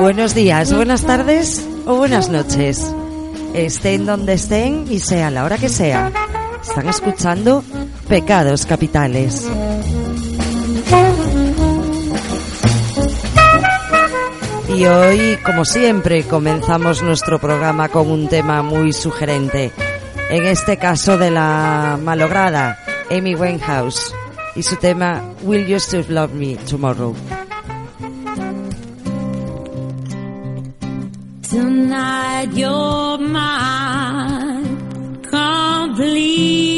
Buenos días, buenas tardes o buenas noches. Estén donde estén y sea la hora que sea. Están escuchando Pecados Capitales. Y hoy, como siempre, comenzamos nuestro programa con un tema muy sugerente. En este caso de la malograda Amy Winehouse y su tema Will You Still Love Me Tomorrow. inside your mind complete.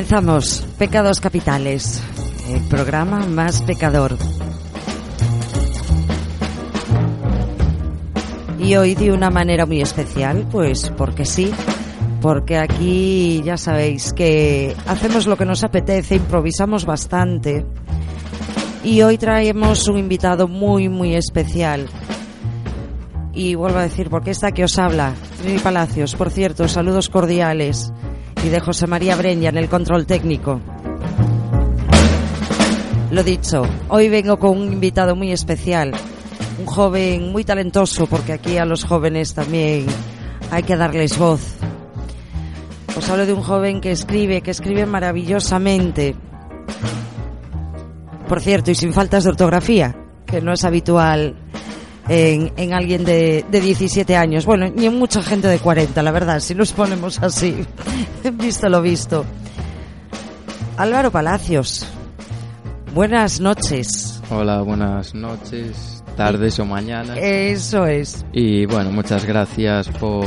Comenzamos Pecados Capitales, el programa más pecador. Y hoy de una manera muy especial, pues porque sí, porque aquí ya sabéis que hacemos lo que nos apetece, improvisamos bastante. Y hoy traemos un invitado muy, muy especial. Y vuelvo a decir, porque está que os habla, Trini Palacios, por cierto, saludos cordiales. Y de José María Breña en el control técnico. Lo dicho, hoy vengo con un invitado muy especial, un joven muy talentoso, porque aquí a los jóvenes también hay que darles voz. Os hablo de un joven que escribe, que escribe maravillosamente. Por cierto, y sin faltas de ortografía, que no es habitual en, en alguien de, de 17 años. Bueno, ni en mucha gente de 40, la verdad, si nos ponemos así. visto lo visto. Álvaro Palacios, buenas noches. Hola, buenas noches, tardes o mañanas. Eso es. Y bueno, muchas gracias por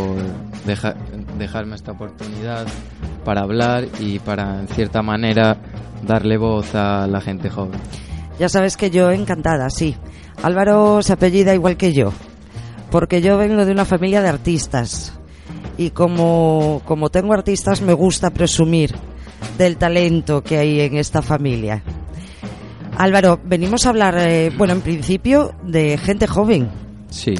deja- dejarme esta oportunidad para hablar y para, en cierta manera, darle voz a la gente joven. Ya sabes que yo encantada, sí. Álvaro se apellida igual que yo, porque yo vengo de una familia de artistas y como, como tengo artistas me gusta presumir del talento que hay en esta familia. Álvaro, venimos a hablar, eh, bueno, en principio de gente joven, Sí,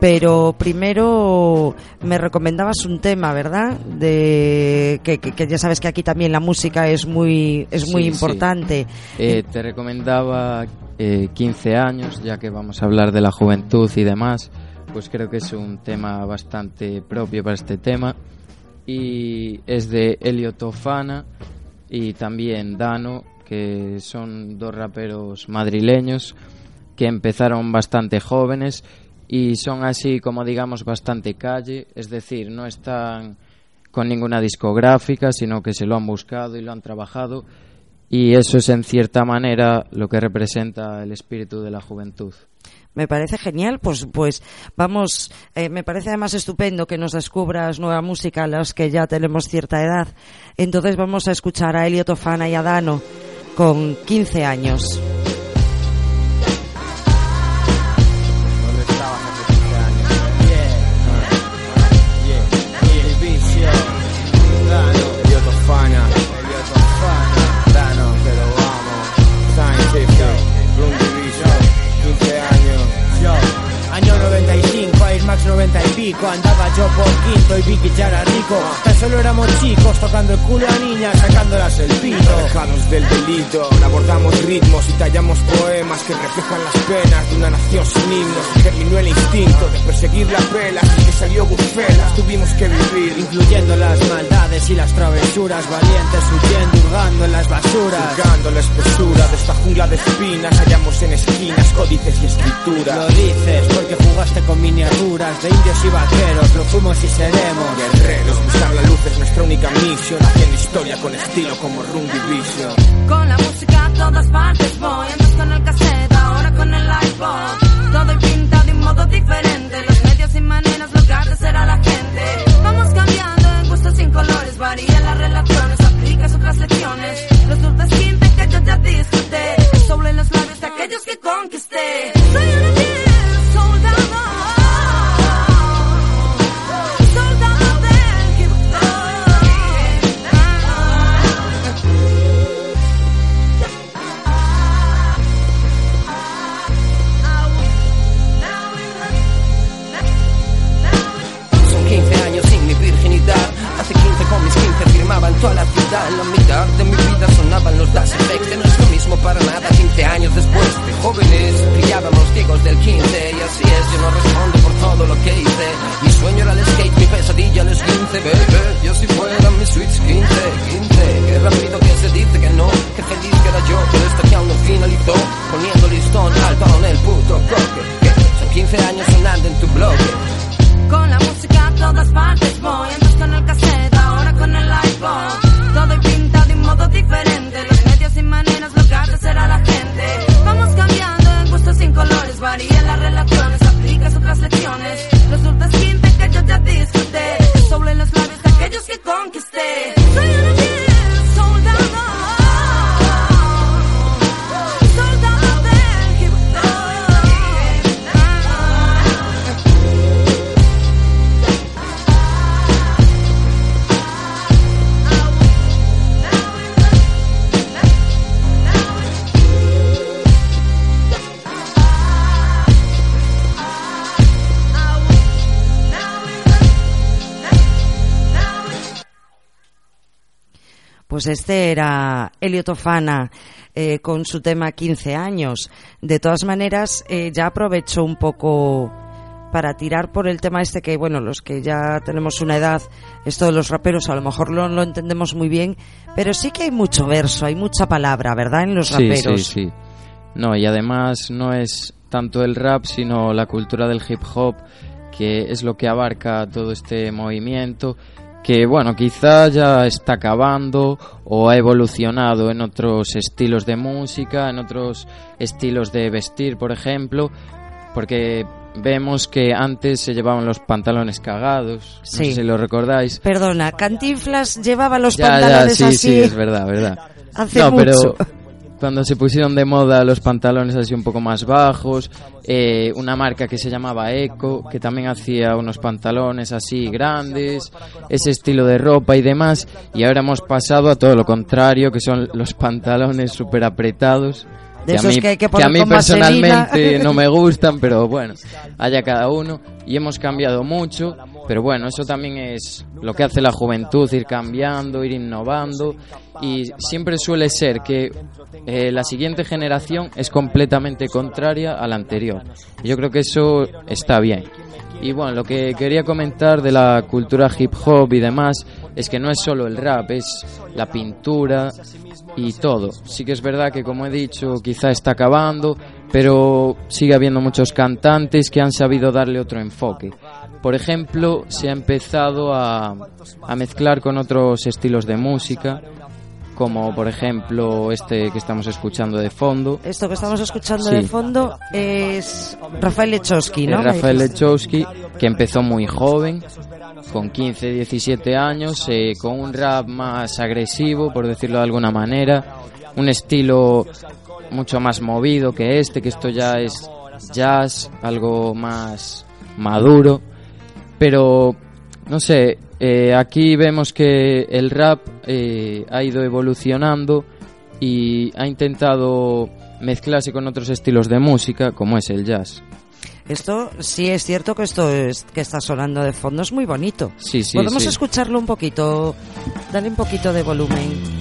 pero primero me recomendabas un tema, ¿verdad? De que, que- que ya sabes que aquí también la música es muy es muy Sí, sí. importante. Eh, te recomendaba eh, 15 años, ya que vamos a hablar de la juventud y demás, pues creo que es un tema bastante propio para este tema. Y es de Elio Tofana y también Dano, que son dos raperos madrileños que empezaron bastante jóvenes y son así como digamos bastante calle, es decir, no están con ninguna discográfica, sino que se lo han buscado y lo han trabajado y eso es en cierta manera lo que representa el espíritu de la juventud. Me parece genial, pues, pues vamos, eh, me parece además estupendo que nos descubras nueva música a los que ya tenemos cierta edad. Entonces vamos a escuchar a Elio Tofana y a Dano con 15 años. Abordamos ritmos y tallamos poemas que reflejan las penas de una nación sin himnos. Germinó el instinto de perseguir las velas y que salió bucelas. Tuvimos que vivir, Incluyendo las maldades y las travesuras Valientes huyendo, hurgando en las basuras Buscando la espesura de esta jungla de espinas, hallamos en esquinas códices y escritura. Lo dices porque jugaste con miniaturas De indios y vaqueros, lo fuimos y seremos Guerreros, buscar la luz es nuestra única misión, haciendo historia con estilo como Room Division. Con la música todas partes voy Antes con el cassette, ahora con el iPod. Todo y pintado de un modo diferente Los medios y maneras, lo que era la gente. Vamos cambiando en gustos sin colores Varían las relaciones, aplicas otras lecciones Los dulces 15 que yo ya disfruté en los labios de aquellos que conquisté Pues este era Elio Tofana eh, con su tema 15 años. De todas maneras, eh, ya aprovecho un poco para tirar por el tema este que, bueno, los que ya tenemos una edad, esto de los raperos a lo mejor no lo entendemos muy bien, pero sí que hay mucho verso, hay mucha palabra, ¿verdad? En los Sí, raperos. sí, sí. No, y además no es tanto el rap, sino la cultura del hip hop, que es lo que abarca todo este movimiento, que bueno, quizá ya está acabando o ha evolucionado en otros estilos de música, en otros estilos de vestir, por ejemplo, porque vemos que antes se llevaban los pantalones cagados, no Sí. sé si lo recordáis. Perdona, Cantinflas llevaba los Ya, ya, pantalones sí, así. sí, es verdad, verdad. Hace no, mucho. pero cuando se pusieron de moda los pantalones así un poco más bajos, eh, una marca que se llamaba Eco, que también hacía unos pantalones así grandes, ese estilo de ropa y demás, y ahora hemos pasado a todo lo contrario, que son los pantalones súper apretados. De a esos mí, que hay que a mí vaselina. personalmente no me gustan, pero bueno, haya cada uno. Y hemos cambiado mucho, pero bueno, eso también es lo que hace la juventud, ir cambiando, ir innovando. Y siempre suele ser que eh, la siguiente generación es completamente contraria a la anterior. Yo creo que eso está bien. Y bueno, lo que quería comentar de la cultura hip hop y demás es que no es solo el rap, es la pintura y todo. Sí que es verdad que, como he dicho, quizá está acabando, pero sigue habiendo muchos cantantes que han sabido darle otro enfoque. Por ejemplo, se ha empezado a, a mezclar con otros estilos de música, como por ejemplo este que estamos escuchando de fondo. Esto que estamos escuchando Sí. de fondo es Rafael Lechowski, ¿no? Es Rafael Lechowski, que empezó muy joven, con 15, 17 años, eh, con un rap más agresivo, por decirlo de alguna manera, un estilo mucho más movido que este, que esto ya es jazz, algo más maduro, pero no sé, eh, aquí vemos que el rap eh, ha ido evolucionando y ha intentado mezclarse con otros estilos de música, como es el jazz. Esto sí es cierto que esto es, que está sonando de fondo es muy bonito. Sí, sí, Podemos sí. escucharlo un poquito, dale un poquito de volumen.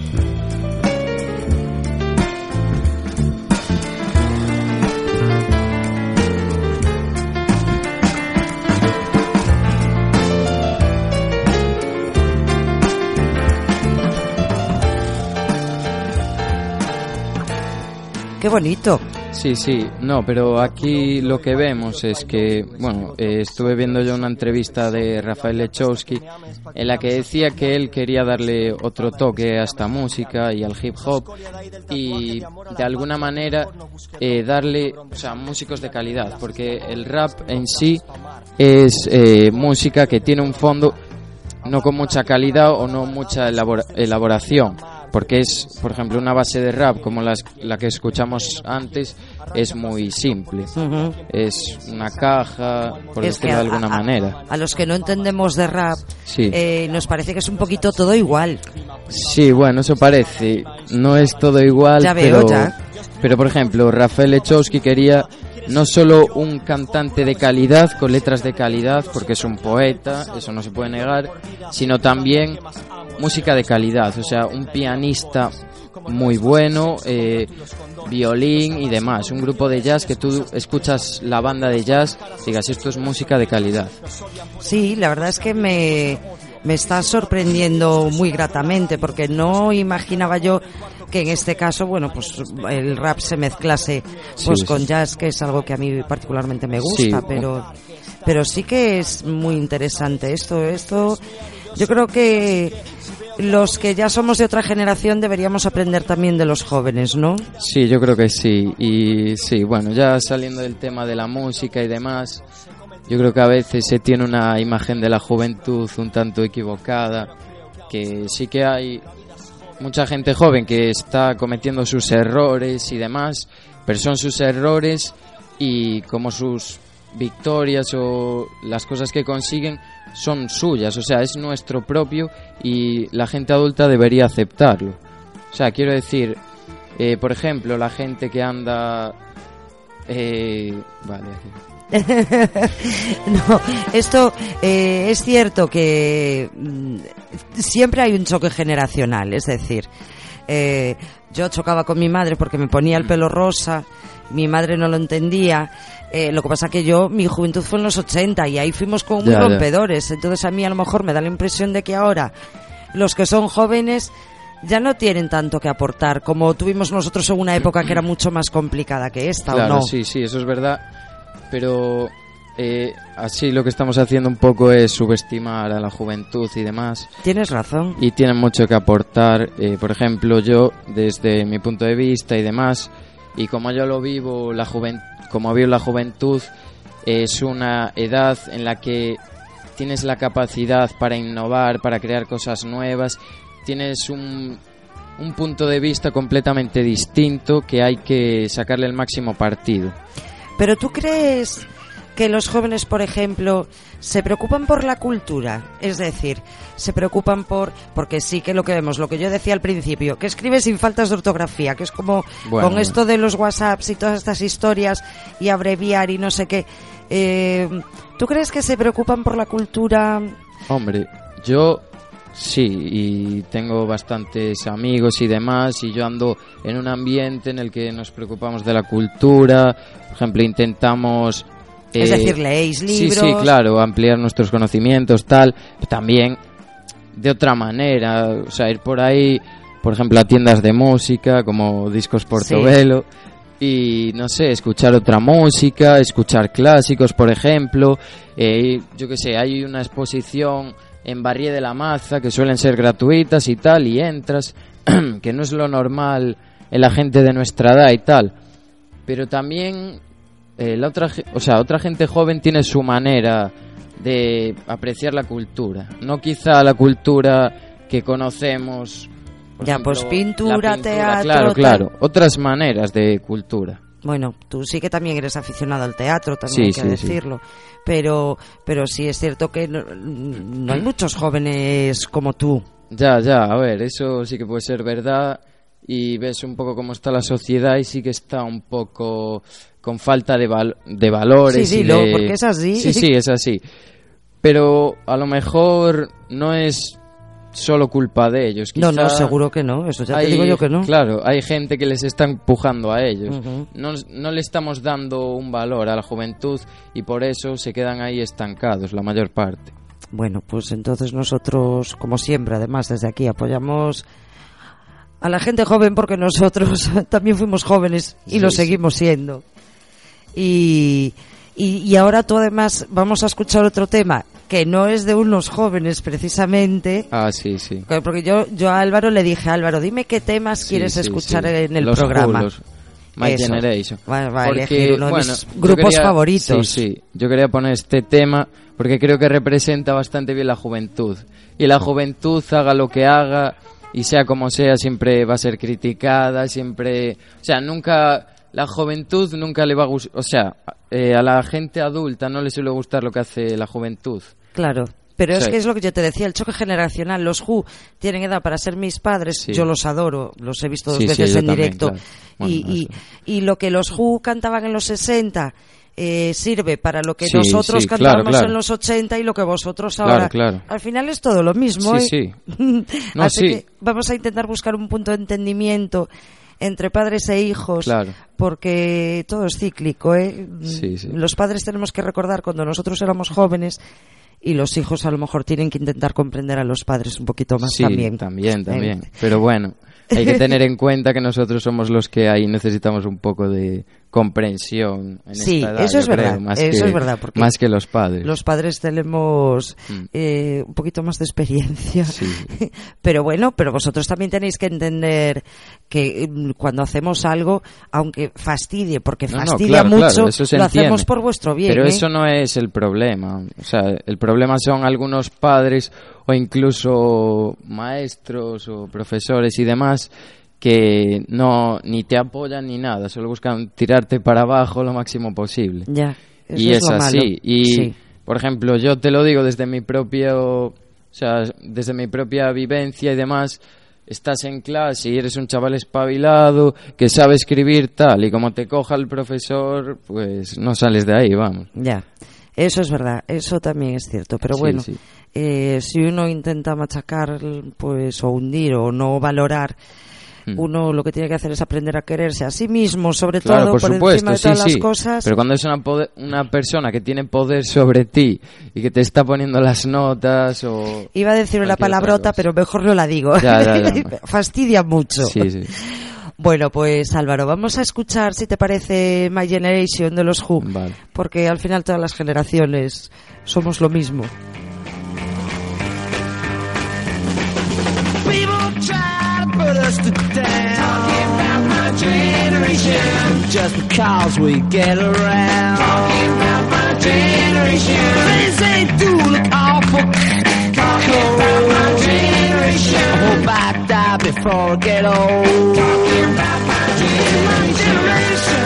Qué bonito. Sí, sí, no, pero aquí lo que vemos es que, bueno, eh, estuve viendo yo una entrevista de Rafael Lechowski en la que decía que él quería darle otro toque a esta música y al hip hop y de alguna manera eh, darle, o sea, músicos de calidad, porque el rap en sí es eh, música que tiene un fondo no con mucha calidad o no mucha elabora- elaboración. Porque es, por ejemplo, una base de rap como las- la que escuchamos antes, es muy simple. Ujú. Es una caja, por Es decirlo de a- alguna a- manera. A los que no entendemos de rap, Sí. eh, nos parece que es un poquito todo igual. Sí, bueno, eso parece. No es todo igual, Ya veo, pero, ya. pero por ejemplo, Rafael Lechowski quería no solo un cantante de calidad, con letras de calidad, porque es un poeta, eso no se puede negar, sino también música de calidad, o sea, un pianista muy bueno, eh, violín y demás, un grupo de jazz que tú escuchas la banda de jazz, digas, esto es música de calidad. Sí, la verdad es que me, me está sorprendiendo muy gratamente porque no imaginaba yo que en este caso, bueno, pues el rap se mezclase pues Sí, con jazz, que es algo que a mí particularmente me gusta, Sí. pero pero sí que es muy interesante esto, esto yo creo que los que ya somos de otra generación deberíamos aprender también de los jóvenes, ¿no? Sí, yo creo que sí. Y sí, bueno, ya saliendo del tema de la música y demás, yo creo que a veces se tiene una imagen de la juventud un tanto equivocada, que sí que hay mucha gente joven que está cometiendo sus errores y demás, pero son sus errores y como sus victorias o las cosas que consiguen son suyas, o sea, es nuestro propio y la gente adulta debería aceptarlo. O sea, quiero decir, eh, por ejemplo, la gente que anda eh, Vale. no, esto eh, es cierto que mm, siempre hay un choque generacional, es decir, eh, yo chocaba con mi madre porque me ponía el pelo rosa, mi madre no lo entendía. eh, lo que pasa que yo, mi juventud fue en los 80 y ahí fuimos como muy Ya, ya. rompedores. Entonces a mí a lo mejor me da la impresión de que ahora los que son jóvenes ya no tienen tanto que aportar como tuvimos nosotros en una época que era mucho más complicada que esta, Claro, ¿o no? sí, sí, eso es verdad. Pero eh, así lo que estamos haciendo un poco es subestimar a la juventud y demás. Tienes razón. Y tienen mucho que aportar. eh, por ejemplo, yo, desde mi punto de vista y demás, y como yo lo vivo, la como vivo la juventud, es una edad en la que tienes la capacidad para innovar, para crear cosas nuevas, tienes un, un punto de vista completamente distinto que hay que sacarle el máximo partido. Pero tú crees que los jóvenes, por ejemplo, se preocupan por la cultura, es decir, se preocupan por porque sí que lo que vemos, lo que yo decía al principio, que escribe sin faltas de ortografía, que es como Bueno, con esto de los WhatsApps y todas estas historias y abreviar y no sé qué. Eh, ¿Tú crees que se preocupan por la cultura? Hombre, yo sí, y tengo bastantes amigos y demás, y yo ando en un ambiente en el que nos preocupamos de la cultura, por ejemplo, intentamos... Es eh, decir, leéis Sí, sí, libros. claro, ampliar nuestros conocimientos, tal, también de otra manera, o sea, ir por ahí, por ejemplo, a tiendas de música, como Discos Portobelo, y no sé, escuchar otra música, escuchar clásicos, por ejemplo, eh, yo qué sé, hay una exposición en Barrié de la Maza que suelen ser gratuitas y tal, y entras, que no es lo normal en la gente de nuestra edad y tal, pero también eh, la otra, o sea, otra gente joven tiene su manera de apreciar la cultura, no quizá la cultura que conocemos. por Ya, ejemplo, pues la pintura, teatro, claro, claro, otras maneras de cultura. Bueno, tú sí que también eres aficionado al teatro, también Sí, hay que sí, sí. decirlo. Pero, pero sí es cierto que no, no hay muchos jóvenes como tú. Ya, ya, a ver, eso sí que puede ser verdad y ves un poco cómo está la sociedad y sí que está un poco con falta de, val- de valores. Sí, y dilo, de- porque es así. Sí, sí, es así. Pero a lo mejor no es solo culpa de ellos. No, no, seguro que no. Eso ya te digo yo que no. Claro, hay gente que les está empujando a ellos. No, no le estamos dando un valor a la juventud y por eso se quedan ahí estancados la mayor parte. Bueno, pues entonces nosotros, como siempre, además desde aquí apoyamos a la gente joven porque nosotros también fuimos jóvenes y Sí, lo seguimos siendo. Y, y, y ahora tú además vamos a escuchar otro tema que no es de unos jóvenes precisamente. Ah, sí, sí. Porque yo, yo a Álvaro le dije, Álvaro, dime qué temas Sí, quieres sí, escuchar en el Los programa. Who, los My Eso. Generation. Va, Porque, elegir uno de bueno, mis grupos quería- favoritos. Sí, sí. Yo quería poner este tema porque creo que representa bastante bien la juventud. Y la juventud, haga lo que haga y sea como sea, siempre va a ser criticada, siempre... O sea, nunca... La juventud nunca le va a gustar... O sea, eh, a la gente adulta no le suele gustar lo que hace la juventud. Claro. Pero es que es lo que yo te decía, el choque generacional. Los Who tienen edad para ser mis padres. Sí. Yo los adoro, los he visto dos Sí, veces en también, directo. claro. Bueno, y, y, y lo que los Who cantaban en los 60 eh, sirve para lo que Sí, nosotros sí, claro, claro. en los 80 y lo que vosotros ahora. claro. Al final es todo lo mismo. Sí, ¿eh? sí. No, Así sí. que vamos a intentar buscar un punto de entendimiento entre padres e hijos, Claro. porque todo es cíclico. ¿eh? Sí, sí. Los padres tenemos que recordar cuando nosotros éramos jóvenes y los hijos a lo mejor tienen que intentar comprender a los padres un poquito más Sí, también. también, también. Pero bueno, hay que tener en cuenta que nosotros somos los que ahí necesitamos un poco de comprensión en Sí, esta edad, eso es creo, verdad, más eso que, es verdad, porque más que los padres. Los padres tenemos Mm. eh, un poquito más de experiencia. Sí. Pero bueno, pero vosotros también tenéis que entender que mm, cuando hacemos algo, aunque fastidie, porque No, no, fastidia claro, mucho, claro, eso se lo hacemos por vuestro bien. Pero ¿eh? eso no es el problema. O sea, el problema son algunos padres o incluso maestros o profesores y demás que no ni te apoyan ni nada, solo buscan tirarte para abajo lo máximo posible. Ya, eso y es, es, lo así. malo. Y, Sí. por ejemplo, yo te lo digo desde mi propio, o sea, desde mi propia vivencia y demás, estás en clase y eres un chaval espabilado que sabe escribir tal y como te coja el profesor, pues no sales de ahí, vamos. Ya, eso es verdad, eso también es cierto. Pero bueno, sí. eh, si uno intenta machacar, pues, o hundir o no valorar, Mm. uno lo que tiene que hacer es aprender a quererse a sí mismo, sobre Claro, todo por, por, supuesto, encima de sí, todas las cosas. Pero cuando es una, una persona que tiene poder sobre ti y que te está poniendo las notas o... Iba a decir una palabrota, pero mejor no la digo. Ya, ya, ya. Fastidia mucho. Sí, sí. Bueno, pues Álvaro, vamos a escuchar, si te parece, My Generation de los Who, Vale. porque al final todas las generaciones somos lo mismo. People try to put us to down. Talking about my generation. Just because we get around. Talking about my generation. Things they do look awful. Talking about my generation. I hope I die before I get old. Talking about my generation.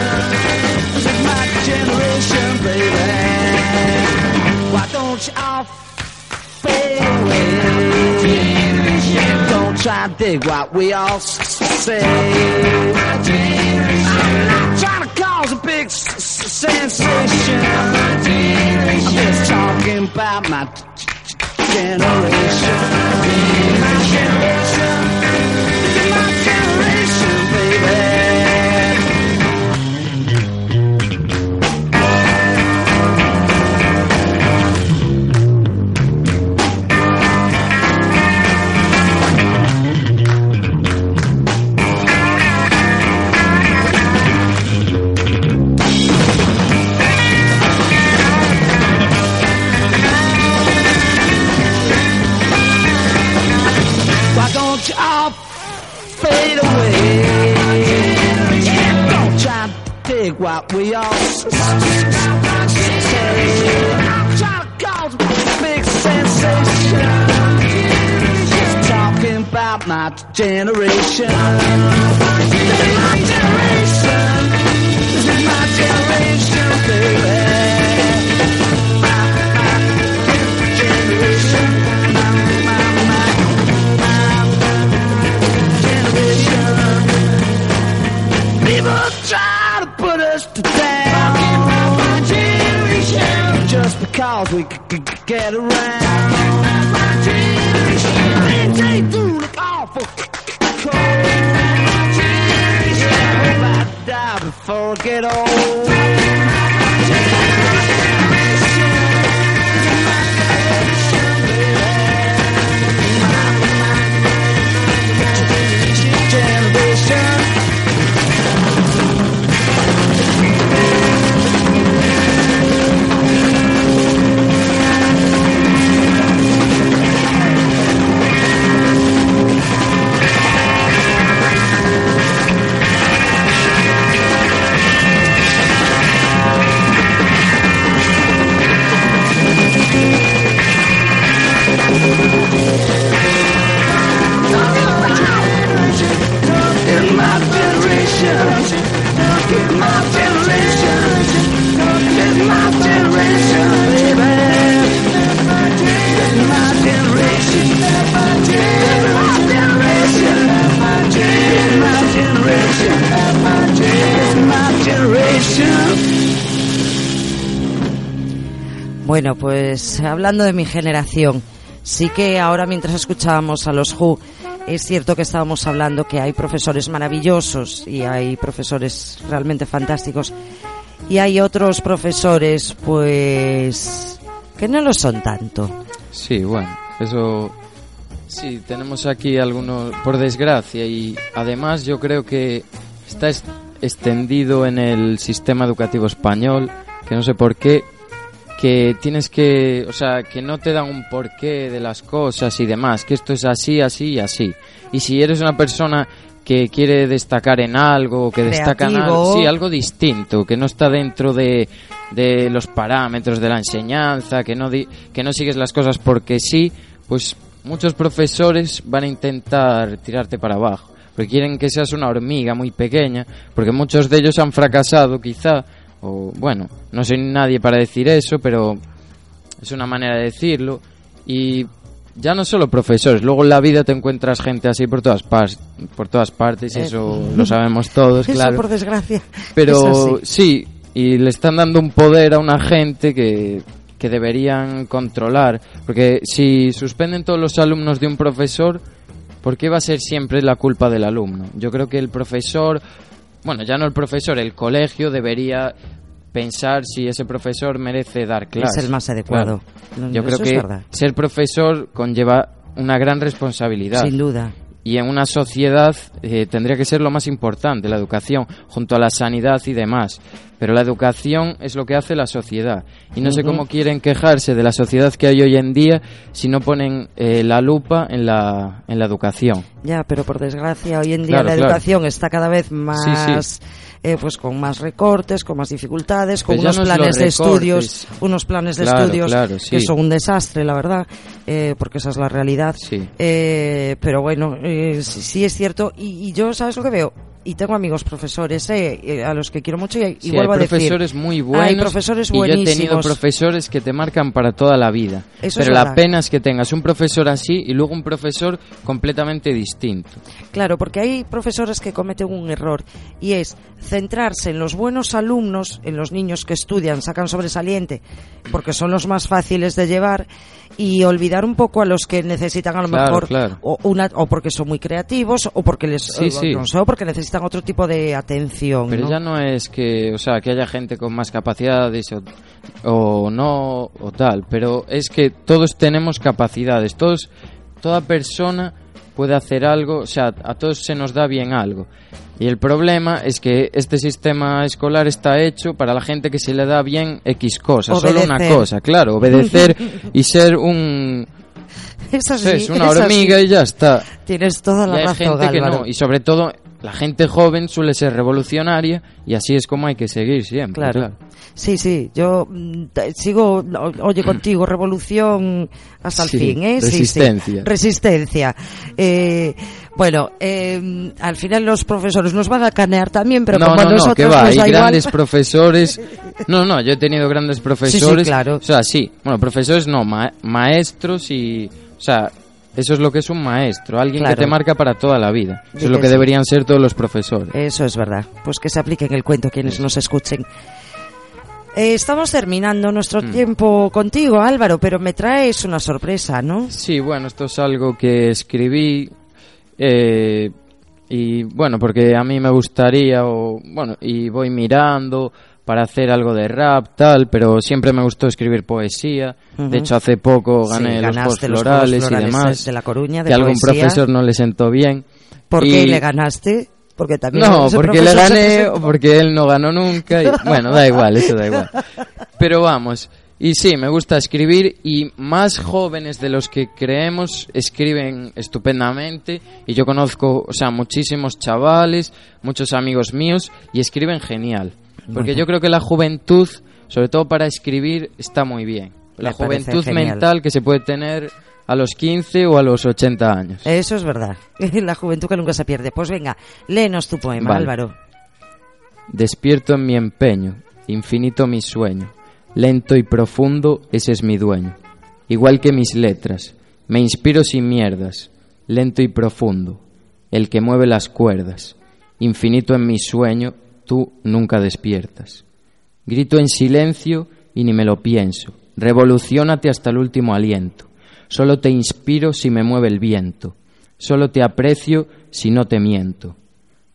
This is my generation, baby. Why don't you all fade away? Don't try to dig what we all say. I'm not trying to cause a big sensation. I'm just talking about my g- g- generation. My generation. To dig what we all s- s- say. I'm trying to cause a big sensation. Just talking about my generation. This is my generation. This is my generation, baby. To down. my generation. Just because we c- c- c- get around. My generation. Things they do look awful c- c- cold. My generation. I hope I die before I get old. Bueno, pues hablando de mi generación, sí que ahora mientras escuchábamos a los Who, es cierto que estábamos hablando que hay profesores maravillosos y hay profesores realmente fantásticos y hay otros profesores pues que no lo son tanto. Sí, bueno, eso sí, tenemos aquí algunos, por desgracia, y además yo creo que está es- extendido en el sistema educativo español, que no sé por qué, que tienes que, o sea, que no te dan un porqué de las cosas y demás, que esto es así, así y así. Y si eres una persona que quiere destacar en algo, que destaca en algo, sí, algo distinto, que no está dentro de, de los parámetros de la enseñanza, que no, di- que no sigues las cosas porque sí, pues muchos profesores van a intentar tirarte para abajo, porque quieren que seas una hormiga muy pequeña, porque muchos de ellos han fracasado quizá, o bueno, no soy nadie para decir eso, pero es una manera de decirlo, y ya no solo profesores, luego en la vida te encuentras gente así por todas partes, por todas partes, Eh, eso lo sabemos todos, Eso, claro. por desgracia. es Pero así. sí, y le están dando un poder a una gente que, que deberían controlar. Porque si suspenden todos los alumnos de un profesor, ¿por qué va a ser siempre la culpa del alumno? Yo creo que el profesor, bueno, ya no el profesor, el colegio debería pensar si ese profesor merece dar clases. el más adecuado. Claro. Yo creo eso es que ser profesor conlleva una gran responsabilidad. Sin duda. Y en una sociedad eh, tendría que ser lo más importante, la educación, junto a la sanidad y demás. Pero la educación es lo que hace la sociedad. Y no sé cómo quieren quejarse de la sociedad que hay hoy en día si no ponen eh, la lupa en la, en la educación. Ya, pero por desgracia hoy en día Claro, la claro. educación está cada vez más, Sí, eh, pues con más recortes, con más dificultades, con unos no es planes de estudios, unos planes de estudios que son un desastre, la verdad, eh, porque esa es la realidad. Sí. Eh, pero bueno, eh, sí, sí es cierto. Y, y yo, ¿sabes lo que veo? Y tengo amigos profesores eh, eh, a los que quiero mucho y, y Sí, vuelvo hay a decir. profesores muy buenos. Hay profesores y yo he tenido profesores que te marcan para toda la vida. Eso Pero la pena es que tengas un profesor así y luego un profesor completamente distinto. Claro, porque hay profesores que cometen un error y es centrarse en los buenos alumnos, en los niños que estudian, sacan sobresaliente, porque son los más fáciles de llevar y olvidar un poco a los que necesitan a lo Claro, mejor claro. o una o porque son muy creativos o porque les Sí, o- sí. no sé, o porque necesitan otro tipo de atención, Pero ¿no? ya no es que, o sea, que haya gente con más capacidades o, o no o tal, pero es que todos tenemos capacidades, todos, toda persona puede hacer algo, o sea, a todos se nos da bien algo. Y el problema es que este sistema escolar está hecho para la gente que se le da bien X cosas, solo una Obedecer. cosa, claro, obedecer y ser un Es así, es una hormiga y ya está. Tienes toda la Y hay razón, gente que no, y sobre todo la gente joven suele ser revolucionaria y así es como hay que seguir siempre. Claro. claro. Sí, sí, yo mm, sigo, oye, contigo, revolución hasta el fin, ¿eh? Sí, sí. resistencia. Resistencia. Eh, bueno, eh, al final los profesores nos van a canear también, pero no, como a no, no, nosotros que va, nos hay igual. grandes profesores. No, no, yo he tenido grandes profesores. claro. O sea, sí, bueno, profesores no, ma- maestros y. O sea, eso es lo que es un maestro, alguien Claro. que te marca para toda la vida. Eso es lo que sí. deberían ser todos los profesores. Eso es verdad. Pues que se apliquen el cuento quienes nos escuchen. Eh, estamos terminando nuestro Mm. tiempo contigo, Álvaro, pero me traes una sorpresa, ¿no? Sí, bueno, esto es algo que escribí eh, y bueno, porque a mí me gustaría o bueno, y voy mirando para hacer algo de rap tal, pero siempre me gustó escribir poesía. Ujú. De hecho, hace poco Sí, gané los ganaste los Florales y demás. de La Coruña, de que algún poesía. profesor no le sentó bien. ¿Por Y- qué le ganaste? Porque también no, porque le gané o porque él no ganó nunca. y- bueno, da igual, eso da igual. Pero vamos, y sí, me gusta escribir y más jóvenes de los que creemos escriben estupendamente y yo conozco, o sea, muchísimos chavales, muchos amigos míos y escriben genial. Porque Bueno. yo creo que la juventud, sobre todo para escribir, está muy bien. La Me juventud mental que se puede tener a los 15 o a los 80 años. Eso es verdad. La juventud que nunca se pierde. Pues venga, léenos tu poema, Vale. Álvaro. Despierto en mi empeño, infinito mi sueño, lento y profundo ese es mi dueño. Igual que mis letras, me inspiro sin mierdas, lento y profundo, el que mueve las cuerdas, infinito en mi sueño, tú nunca despiertas. Grito en silencio y ni me lo pienso, revolucionate hasta el último aliento, solo te inspiro si me mueve el viento, solo te aprecio si no te miento.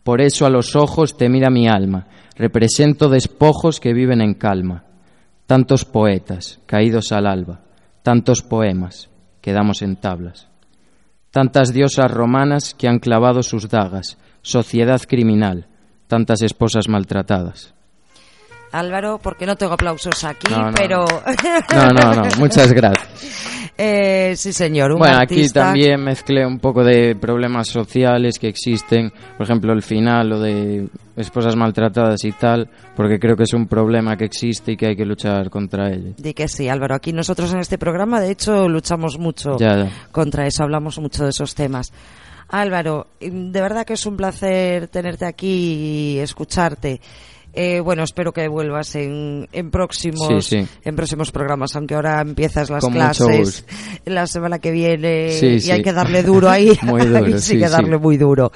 Por eso a los ojos te mira mi alma, represento despojos que viven en calma. Tantos poetas caídos al alba, tantos poemas quedamos en tablas. Tantas diosas romanas que han clavado sus dagas, sociedad criminal, tantas esposas maltratadas. Álvaro, porque no tengo aplausos aquí, No, no, pero... No, no, no, muchas gracias. Eh, sí, señor, un Bueno, aquí también mezclé un poco de problemas sociales que existen, por ejemplo, el final, lo de esposas maltratadas y tal, porque creo que es un problema que existe y que hay que luchar contra ello. Di que sí, Álvaro. Aquí nosotros en este programa, de hecho, luchamos mucho Ya, ya. contra eso, hablamos mucho de esos temas. Álvaro, de verdad que es un placer tenerte aquí y escucharte. Eh, bueno, espero que vuelvas en, en próximos Sí, sí. en próximos programas, aunque ahora empiezas las Con clases la semana que viene Sí, y hay que darle duro ahí. Muy duro, Ahí sí, que darle muy duro.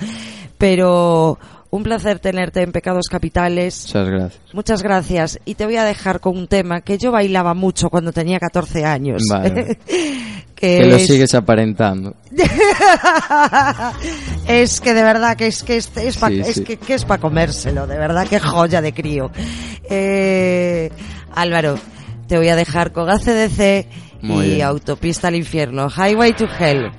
Pero un placer tenerte en Pecados Capitales. Muchas gracias. Muchas gracias. Y te voy a dejar con un tema que yo bailaba mucho cuando tenía 14 años. Vale. que Que lo es- sigues aparentando. es que de verdad que es que es, es pa- Sí, es sí. que, que es para comérselo, de verdad que joya de crío. Eh, Álvaro, te voy a dejar con ACDC Muy y bien. Autopista al Infierno, Highway to Hell.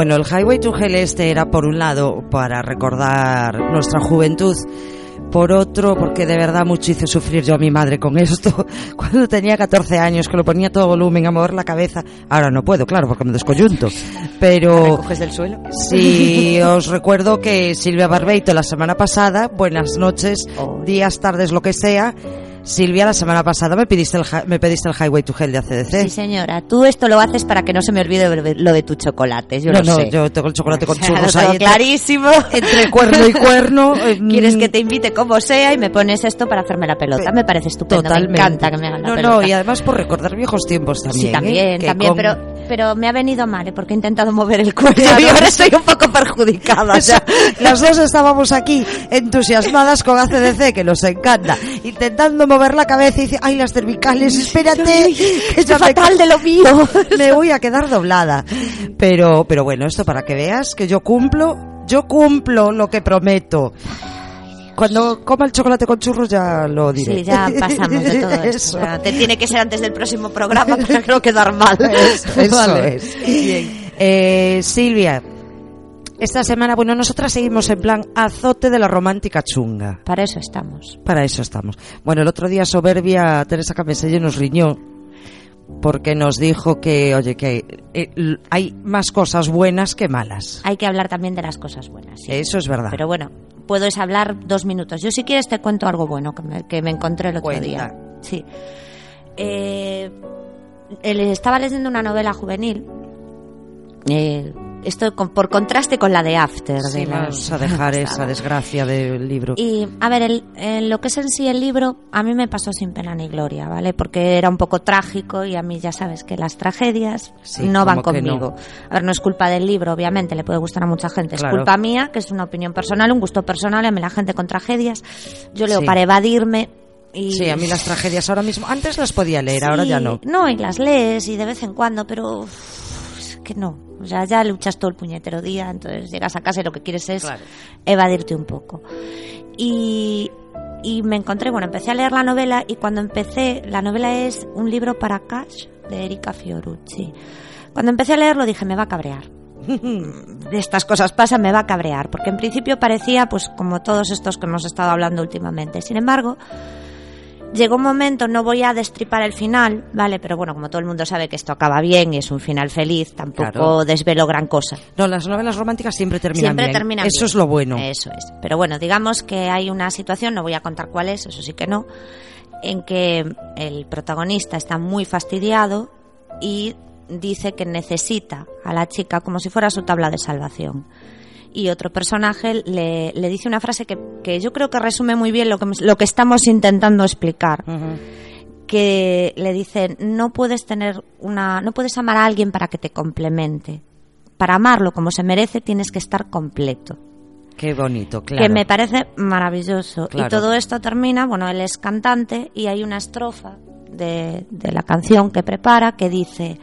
Bueno, el Highway to Hell este era por un lado para recordar nuestra juventud, por otro porque de verdad mucho hice sufrir yo a mi madre con esto cuando tenía 14 años, que lo ponía todo volumen a mover la cabeza. Ahora no puedo, claro, porque me descoyunto. Pero ¿Recoges del suelo? Sí, os recuerdo que Silvia Barbeito la semana pasada, buenas noches, días, tardes, lo que sea, Silvia, la semana pasada me pediste el, me pediste el Highway to Hell de ACDC. Sí, señora. Tú esto lo haces para que no se me olvide lo de tu chocolate. Yo no, lo no, sé. yo tengo el chocolate con churros ahí. clarísimo. Entre cuerno y cuerno. eh, Quieres que te invite como sea y me pones esto para hacerme la pelota. Me parece estupendo. Totalmente. Me encanta que me hagan la no, pelota. no, y además por recordar viejos tiempos también. Sí, también, ¿eh? También, con- pero, pero me ha venido mal, ¿eh? porque he intentado mover el Claro. y ahora estoy un poco perjudicada. O sea, las dos estábamos aquí entusiasmadas con ACDC, que nos encanta, intentando mover la cabeza y dice, ay, las cervicales, espérate, me, fatal de lo mío. me voy a quedar doblada. Pero, pero bueno, esto para que veas que yo cumplo, yo cumplo lo que prometo. Cuando coma el chocolate con churros ya lo diré. Sí, ya pasamos de todo esto. Eso. O sea, te tiene que ser antes del próximo programa para no quedar mal. Eso, eso Vale. es. Eh, Silvia, esta semana, bueno, nosotras seguimos en plan azote de la romántica chunga. Para eso estamos. Para eso estamos. Bueno, el otro día soberbia Teresa Camesello nos riñó porque nos dijo que, oye, que eh, hay más cosas buenas que malas. Hay que hablar también de las cosas buenas. sí. Eso es verdad. Pero bueno, puedes hablar dos minutos. Yo si quieres te cuento algo bueno que me, que me encontré el otro Cuenta. día. Sí. Eh, estaba leyendo una novela juvenil. eh, esto con- por contraste con la de After. Sí, de la- vamos a dejar esa desgracia del libro. Y, a ver, el, en lo que es en sí el libro, a mí me pasó sin pena ni gloria, ¿vale? Porque era un poco trágico y a mí ya sabes que las tragedias Sí, no van que no. conmigo. A ver, no es culpa del libro, obviamente, le puede gustar a mucha gente. Claro. Es culpa mía, que es una opinión personal, un gusto personal, a mí la gente con tragedias. Yo leo Sí. para evadirme y... Sí, a mí las tragedias ahora mismo, antes las podía leer, ahora Sí, ya no. No, y las lees y de vez en cuando, pero que no. O sea, ya luchas todo el puñetero día, entonces llegas a casa y lo que quieres es Claro. evadirte un poco. Y, y me encontré, bueno, empecé a leer la novela y cuando empecé, la novela es un libro para Cash de Erika Fiorucci. Cuando empecé a leerlo dije, me va a cabrear. de estas cosas pasan, me va a cabrear, porque en principio parecía pues como todos estos que hemos estado hablando últimamente. Sin embargo, llegó un momento, no voy a destripar el final, ¿vale? Pero bueno, como todo el mundo sabe que esto acaba bien y es un final feliz, tampoco Claro. desvelo gran cosa. No, las novelas románticas siempre terminan Siempre bien. terminan Eso bien. es lo bueno. Eso es. Pero bueno, digamos que hay una situación, no voy a contar cuál es, eso sí que no, en que el protagonista está muy fastidiado y dice que necesita a la chica como si fuera su tabla de salvación. Y otro personaje le, le dice una frase que, que yo creo que resume muy bien lo que, lo que estamos intentando explicar. Que le dice no puedes tener una no puedes amar a alguien para que te complemente. Para amarlo como se merece tienes que estar completo Qué bonito, claro. que me parece maravilloso. Claro. y todo esto termina bueno él es cantante y hay una estrofa de, de la canción que prepara que dice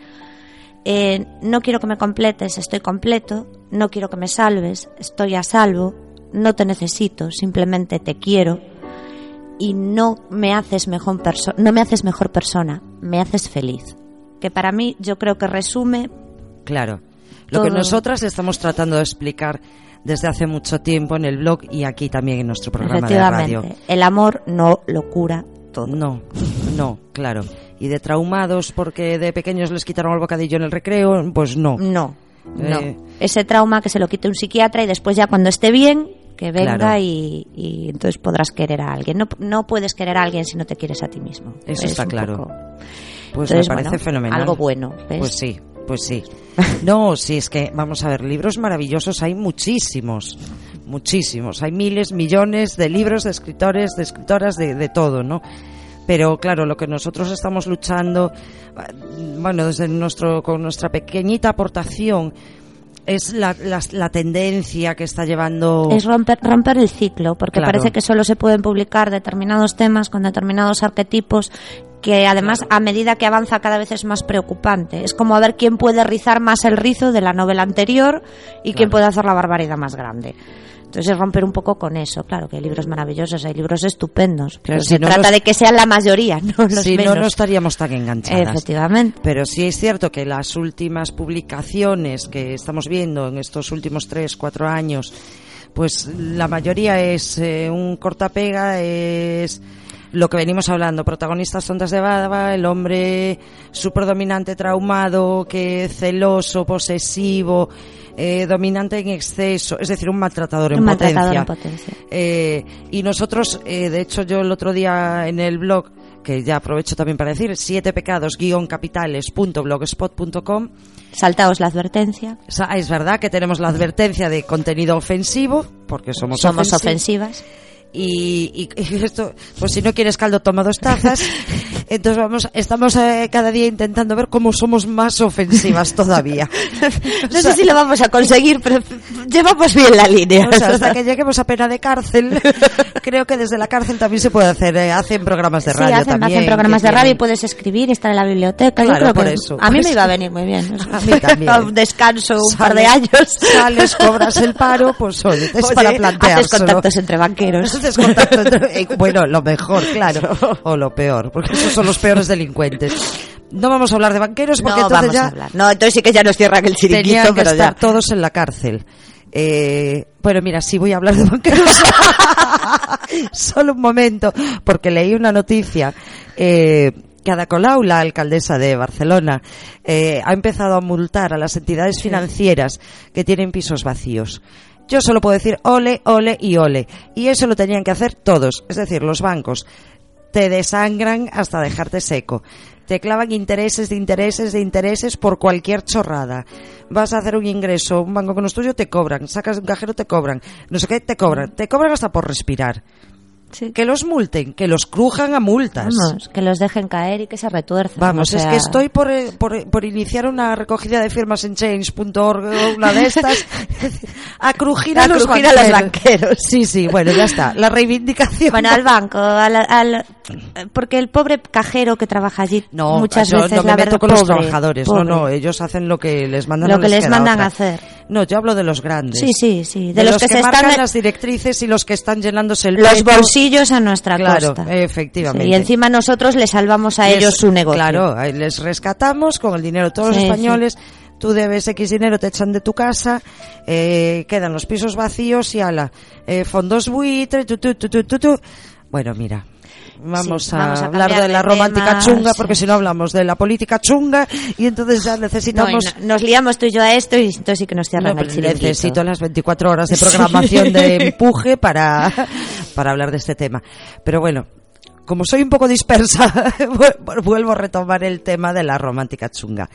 eh, no quiero que me completes estoy completo no quiero que me salves estoy a salvo no te necesito simplemente te quiero y no me haces mejor perso- no me haces mejor persona, me haces feliz. Que para mí yo creo que resume Claro. Lo que nosotras estamos tratando de explicar desde hace mucho tiempo en el blog y aquí también en nuestro programa de radio. el amor no lo cura todo. No, no, claro. Y de traumados porque de pequeños les quitaron el bocadillo en el recreo, pues no. No, no. Eh. Ese trauma que se lo quite un psiquiatra y después ya cuando esté bien que venga Claro. y, y entonces podrás querer a alguien. No, no puedes querer a alguien si no te quieres a ti mismo. Eso Es está claro. poco- Pues Entonces, me parece bueno, fenomenal. algo bueno, ¿ves? Pues sí, pues sí. No, sí, es que, vamos a ver, libros maravillosos hay muchísimos, muchísimos. Hay miles, millones de libros, de escritores, de escritoras, de, de todo, ¿no? Pero claro, lo que nosotros estamos luchando, bueno, desde nuestro, con nuestra pequeñita aportación, es la, la, la tendencia que está llevando... Es romper, romper el ciclo, porque Claro. parece que solo se pueden publicar determinados temas con determinados arquetipos que además a medida que avanza cada vez es más preocupante. Es como a ver quién puede rizar más el rizo de la novela anterior y quién puede hacer la barbaridad más grande. Entonces es romper un poco con eso. Claro que hay libros maravillosos, hay libros estupendos, pero si se no trata nos- de que sean la mayoría, no los si menos. no, no estaríamos tan enganchadas. Efectivamente. Pero sí es cierto que las últimas publicaciones que estamos viendo en estos últimos tres, cuatro años, pues la mayoría es eh, un cortapega, es lo que venimos hablando, protagonistas tontas de baba, el hombre superdominante traumado, que celoso, posesivo, eh, dominante en exceso, es decir, un maltratador en potencia. maltratador en potencia. Eh, y nosotros, eh, de hecho, yo el otro día en el blog, que ya aprovecho también para decir, siete pecados capitales.blogspot.com, Saltaos la advertencia. es verdad que tenemos la advertencia de contenido ofensivo, porque somos, Somos ofensi- ofensivas. Y, y- y esto, pues si no quieres caldo, toma dos tazas. Entonces vamos, estamos eh, cada día intentando ver cómo somos más ofensivas todavía. No sé si lo vamos a conseguir, pero llevamos bien la línea. O sea, hasta que lleguemos a pena de cárcel, creo que desde la cárcel también se puede hacer, eh, hacen programas de Sí, radio hacen, también. hacen programas de radio y puedes escribir, estar en la biblioteca. Yo Claro, creo por que eso, a mí me iba a venir muy bien. A mí también. Un descanso, un par de años. Sales, cobras el paro, pues oye, es Oye, para planteárselo. Haces contactos entre banqueros. Entre- eh, bueno, lo mejor, claro. O lo peor, porque esos son los peores delincuentes. No vamos a hablar de banqueros porque No entonces vamos ya a hablar. No, entonces sí que ya nos cierran el chiringuito, tenían que pero estar ya. todos en la cárcel. Eh, bueno, mira, sí voy a hablar de banqueros. Solo un momento, porque leí una noticia. Eh, que Ada Colau, la alcaldesa de Barcelona, eh, ha empezado a multar a las entidades financieras que tienen pisos vacíos. Yo solo puedo decir ole, ole y ole. Y eso lo tenían que hacer todos, es decir, los bancos. Te desangran hasta dejarte seco. Te clavan intereses de intereses de intereses por cualquier chorrada. Vas a hacer un ingreso, un banco con los tuyo, te cobran. Sacas un cajero, te cobran. No sé qué, te cobran. Te cobran hasta por respirar. Que los multen, que los crujan a multas. Vamos, que los dejen caer y que se retuerzan. Vamos, o es sea, que estoy por, eh, por, por iniciar una recogida de firmas en change.org o una de estas. a crujir a, A los, crujir a los banqueros. Sí, sí, bueno, ya está. La reivindicación. Bueno, al banco, al, al- porque el pobre cajero que trabaja allí No, muchas yo veces no me la meto verdad, con los pobre, trabajadores. pobre. No, no, ellos hacen lo que les mandan. Lo no que les queda mandan a hacer. No, yo hablo de los grandes. Sí, sí, sí. De, De, los, que, se marcan están las directrices y los que están llenándose el los pecho. bolsillos a nuestra Claro, costa. efectivamente. Sí, y encima nosotros le salvamos a Les- ellos su negocio. Claro, les rescatamos con el dinero todos los Sí, españoles. Tú debes X dinero, te echan de tu casa, eh, quedan los pisos vacíos y ala, eh, fondos buitre, tu, tu, tu, tu, tu, tu. Bueno, mira, vamos, Sí, a, vamos a hablar de la romántica chunga, porque si no hablamos de la política chunga y entonces ya necesitamos... no- nos liamos tú y yo a esto y entonces sí que nos cierran No, el necesito las 24 horas de programación de empuje para, para hablar de este tema. Pero bueno, como soy un poco dispersa, vu- vuelvo a retomar el tema de la romántica chunga.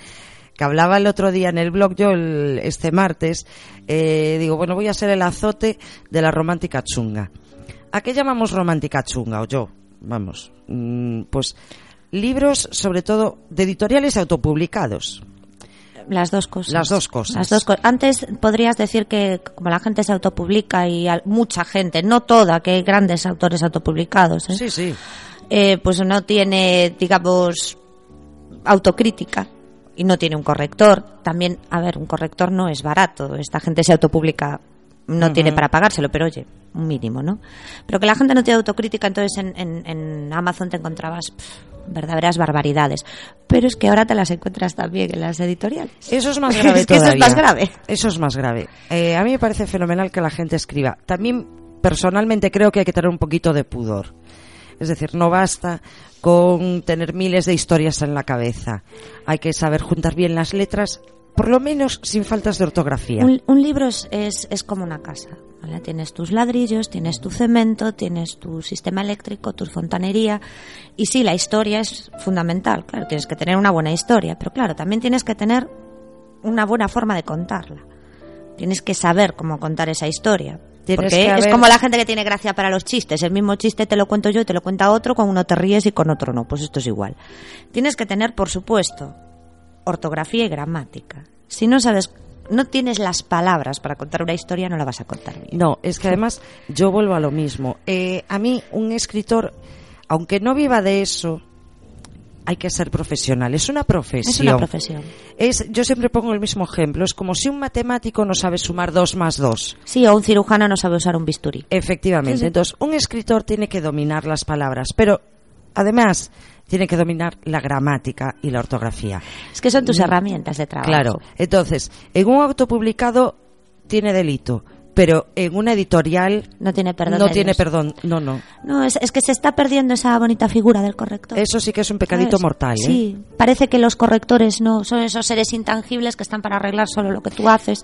Que hablaba el otro día en el blog, yo el- este martes, eh, digo, bueno, voy a ser el azote de la romántica chunga. ¿A qué llamamos romántica chunga? O yo, vamos, mm, pues libros, sobre todo, de editoriales autopublicados. Las dos cosas. Las dos cosas. Las dos co- Antes podrías decir que como la gente se autopublica y mucha gente, no toda, que hay grandes autores autopublicados, ¿eh? Sí, sí. Eh, pues no tiene, digamos, autocrítica y no tiene un corrector. También, a ver, un corrector no es barato. Esta gente se autopublica, no tiene para pagárselo, pero oye, un mínimo, ¿no? Pero que la gente no tiene autocrítica, entonces en, en- en Amazon te encontrabas pff, verdaderas barbaridades. Pero es que ahora te las encuentras también en las editoriales. Eso es más grave es que eso es más grave. Eso es más grave. Eh, a mí me parece fenomenal que la gente escriba. También, personalmente, creo que hay que tener un poquito de pudor. Es decir, no basta con tener miles de historias en la cabeza. Hay que saber juntar bien las letras, por lo menos sin faltas de ortografía. Un, un libro es, es, es como una casa. ¿vale? Tienes tus ladrillos, tienes tu cemento, tienes tu sistema eléctrico, tu fontanería. Y sí, la historia es fundamental. Claro, tienes que tener una buena historia. Pero claro, también tienes que tener una buena forma de contarla. Tienes que saber cómo contar esa historia. Tienes Porque que es haber- como la gente que tiene gracia para los chistes. El mismo chiste te lo cuento yo y te lo cuenta otro, con uno te ríes y con otro no. Pues esto es igual. Tienes que tener, por supuesto, ortografía y gramática. Si no sabes, no tienes las palabras para contar una historia, no la vas a contar bien. No, es que además yo vuelvo a lo mismo. Eh, a mí, un escritor, aunque no viva de eso, hay que ser profesional. Es una profesión. Es una profesión. Es, yo siempre pongo el mismo ejemplo. Es como si un matemático no sabe sumar dos más dos. Sí, o un cirujano no sabe usar un bisturí. Efectivamente. Sí, sí. Entonces, un escritor tiene que dominar las palabras, pero además tiene que dominar la gramática y la ortografía. Es que son tus Mm. herramientas de trabajo. Claro. Entonces, en un autopublicado tiene delito. pero en una editorial No tiene perdón. no tiene Dios. perdón. No, no. No, es, es que se está perdiendo esa bonita figura del corrector. Eso sí que es un pecadito ¿Sabes? mortal, ¿eh? Sí, parece que los correctores no son esos seres intangibles que están para arreglar solo lo que tú haces,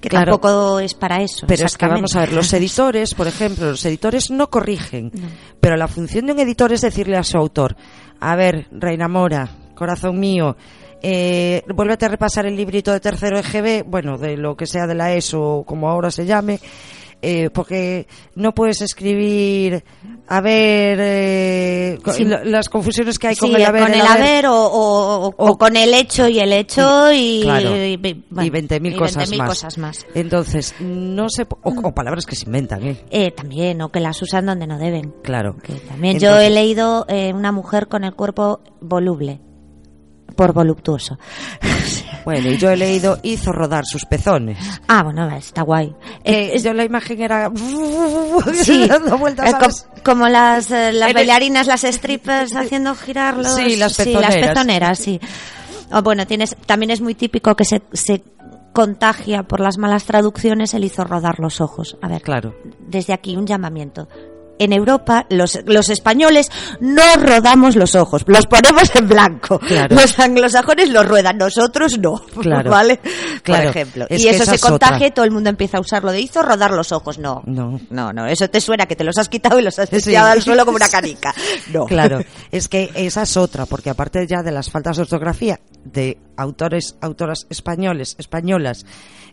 que Claro. tampoco es para eso. Pero es que vamos a ver, los editores, por ejemplo, los editores no corrigen, pero la función de un editor es decirle a su autor, a ver, Reina Mora, corazón mío, eh, vuélvete a repasar el librito de tercero EGB, bueno, de lo que sea de la ESO, como ahora se llame, eh, porque no puedes escribir, a ver, eh, Sí. las confusiones que hay con el haber, con el haber o, o- o- o con el hecho y el hecho y, Claro. y, y bueno, 20.000 y cosas, 20.000 más. cosas más. Entonces, no po- O, palabras que se inventan, ¿eh? Eh, también, o que las usan donde no deben. Claro. También yo he leído eh, una mujer con el cuerpo voluble, por voluptuoso. Bueno, y yo he leído hizo rodar sus pezones. Ah, bueno, está guay. Eh, yo la imagen era Sí, dando vueltas, eh, como las, eh, las bailarinas, las strippers haciendo girar los... Sí, las las pezoneras. sí. O bueno, tienes, también es muy típico que se, se contagia por las malas traducciones el hizo rodar los ojos. A ver, Claro. desde aquí un llamamiento. En Europa, los, los españoles no rodamos los ojos, los ponemos en blanco. Claro. Los anglosajones los ruedan, nosotros no. Claro. ¿Vale? Claro. Por ejemplo. Es y eso se contagia y todo el mundo empieza a usarlo de hizo rodar los ojos. No. No. No, no, eso te suena que te los has quitado y los has Sí. tirado al suelo como una canica. No. Claro, es que esa es otra, porque aparte ya de las faltas de ortografía de autores, autoras españoles, españolas,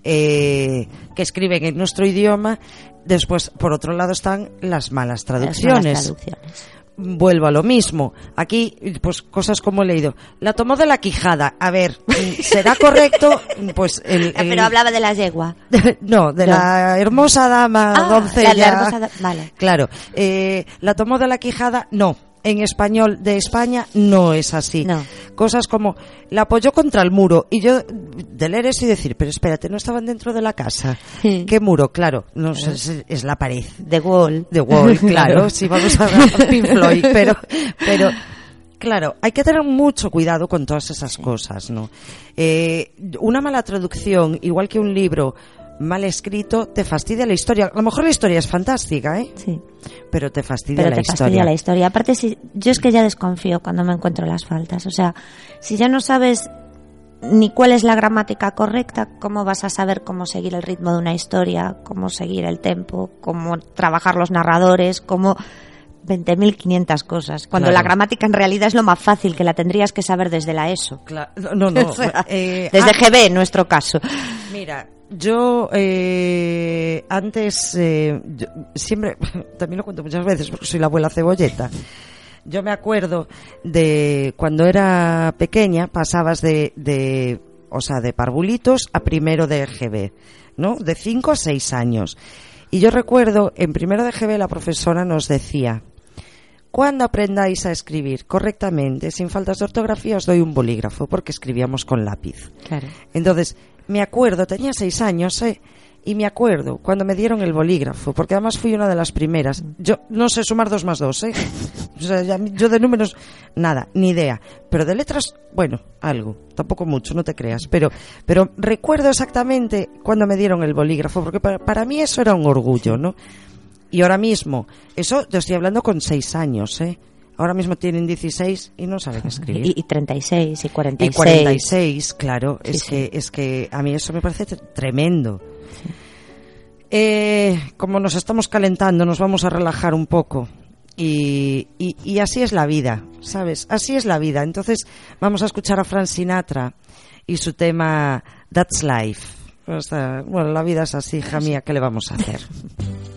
eh, que escriben en nuestro idioma, después, por otro lado, están las malas Las traducciones. malas traducciones. Vuelvo a lo mismo. Aquí, pues cosas como he leído. La tomó de la quijada. A ver, ¿será correcto? Pues el, Ah, el- Pero hablaba de la yegua. no, de No. la hermosa dama Ah, doncella. la- la hermosa da- vale. Claro. Eh, la tomó de la quijada, no. En español de España no es así. No. Cosas como la apoyó contra el muro y yo de leer eso y decir, pero espérate, no estaban dentro de la casa. Sí. ¿Qué muro? Claro, no sé, es, es la pared. The Wall. The Wall, claro, sí, vamos a Pink Floyd, pero, pero, claro, hay que tener mucho cuidado con todas esas cosas, ¿no? Eh, una mala traducción, igual que un libro mal escrito, te fastidia la historia. A lo mejor la historia es fantástica, ¿eh? Sí. Pero te fastidia Pero la te historia. fastidia la historia. Aparte, si, yo es que ya desconfío cuando me encuentro las faltas. O sea, si ya no sabes ni cuál es la gramática correcta, cómo vas a saber cómo seguir el ritmo de una historia, cómo seguir el tempo, cómo trabajar los narradores, cómo 20.500 cosas. Cuando Claro. la gramática en realidad es lo más fácil, que la tendrías que saber desde la ESO. No, no, O sea, eh, desde ah, GB en nuestro caso. Mira, yo eh, antes eh, yo- siempre, también lo cuento muchas veces porque soy la abuela cebolleta. Yo me acuerdo de cuando era pequeña pasabas de, de o sea, de parvulitos a primero de GB, ¿no? De 5 a 6 años. Y yo recuerdo, en primero de GB la profesora nos decía, cuando aprendáis a escribir correctamente, sin faltas de ortografía, os doy un bolígrafo, porque escribíamos con lápiz. Claro. Entonces, me acuerdo, tenía seis años, ¿eh? Y me acuerdo cuando me dieron el bolígrafo, porque además fui una de las primeras. Yo no sé sumar dos más dos, ¿eh? O sea, ya- yo de números, nada, ni idea. Pero de letras, bueno, algo. Tampoco mucho, no te creas. Pero, pero recuerdo exactamente cuando me dieron el bolígrafo, porque para, para mí eso era un orgullo, ¿no? Y ahora mismo, eso te estoy hablando con seis años, ¿eh? Ahora mismo tienen 16 y no saben escribir. Y, y 36 y 46. Y 46, claro. Sí, es, sí. Que, es que a mí eso me parece tre- tremendo. Eh, como nos estamos calentando, nos vamos a relajar un poco. Y, y- y así es la vida, ¿sabes? Así es la vida. Entonces vamos a escuchar a Frank Sinatra y su tema That's Life. O sea, bueno, la vida es así, hija mía, ¿qué le vamos a hacer?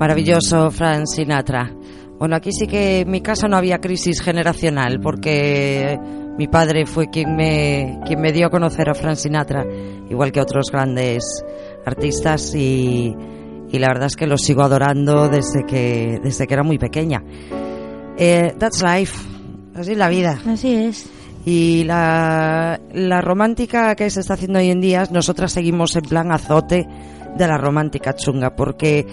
Maravilloso, Frank Sinatra. Bueno, aquí sí que en mi casa no había crisis generacional porque mi padre fue quien me, quien me dio a conocer a Frank Sinatra, igual que otros grandes artistas y, y la verdad es que lo sigo adorando desde que, desde que era muy pequeña. Eh, that's life, así es la vida. Así es. Y la, la romántica que se está haciendo hoy en día, nosotras seguimos en plan azote de la romántica chunga, porque,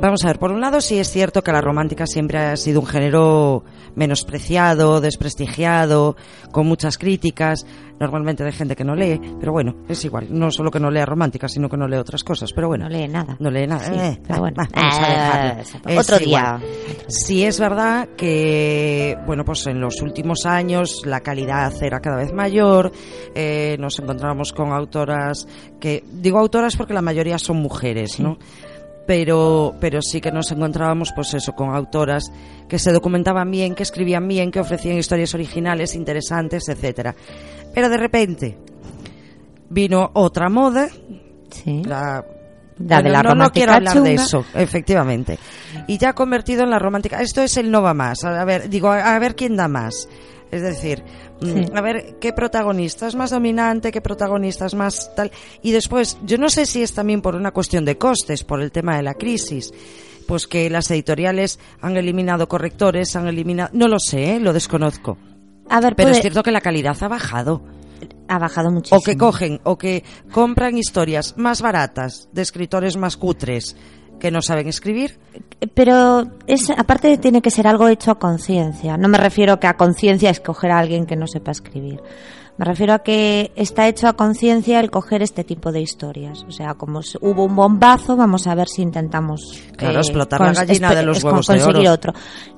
vamos a ver, por un lado sí es cierto que la romántica siempre ha sido un género menospreciado, desprestigiado, con muchas críticas, normalmente de gente que no lee, pero bueno, es igual, no solo que no lea romántica, sino que no lee otras cosas, pero bueno. No lee nada. No lee nada. Sí, Eh, pero bueno. va, vamos a Eh, otro día. Sí es verdad que, bueno, pues en los últimos años la calidad era cada vez mayor, eh, nos encontramos con autoras que, digo autoras porque la mayoría son mujeres, ¿no? Pero, pero sí que nos encontrábamos, pues eso, con autoras que se documentaban bien, que escribían bien, que ofrecían historias originales, interesantes, etcétera. Pero de repente vino otra moda, la La de la no, no quiero hablar de eso, efectivamente. Y ya ha convertido en la romántica. Esto es el no va más. A ver, digo, a, ver quién da más. Es decir, Sí. a ver qué protagonista es más dominante, qué protagonista es más tal. Y después, yo no sé si es también por una cuestión de costes, por el tema de la crisis. Pues que las editoriales han eliminado correctores, han eliminado. No lo sé, ¿eh? lo desconozco. A ver, Pero puede- es cierto que la calidad ha bajado. Ha bajado muchísimo. O que cogen, o que compran historias más baratas de escritores más cutres que no saben escribir. Pero es, aparte tiene que ser algo hecho a conciencia. No me refiero que a conciencia es coger a alguien que no sepa escribir. Me refiero a que está hecho a conciencia el coger este tipo de historias. O sea, como hubo un bombazo, vamos a ver si intentamos... Claro, explotar la gallina de los huevos de conseguir oro. otro.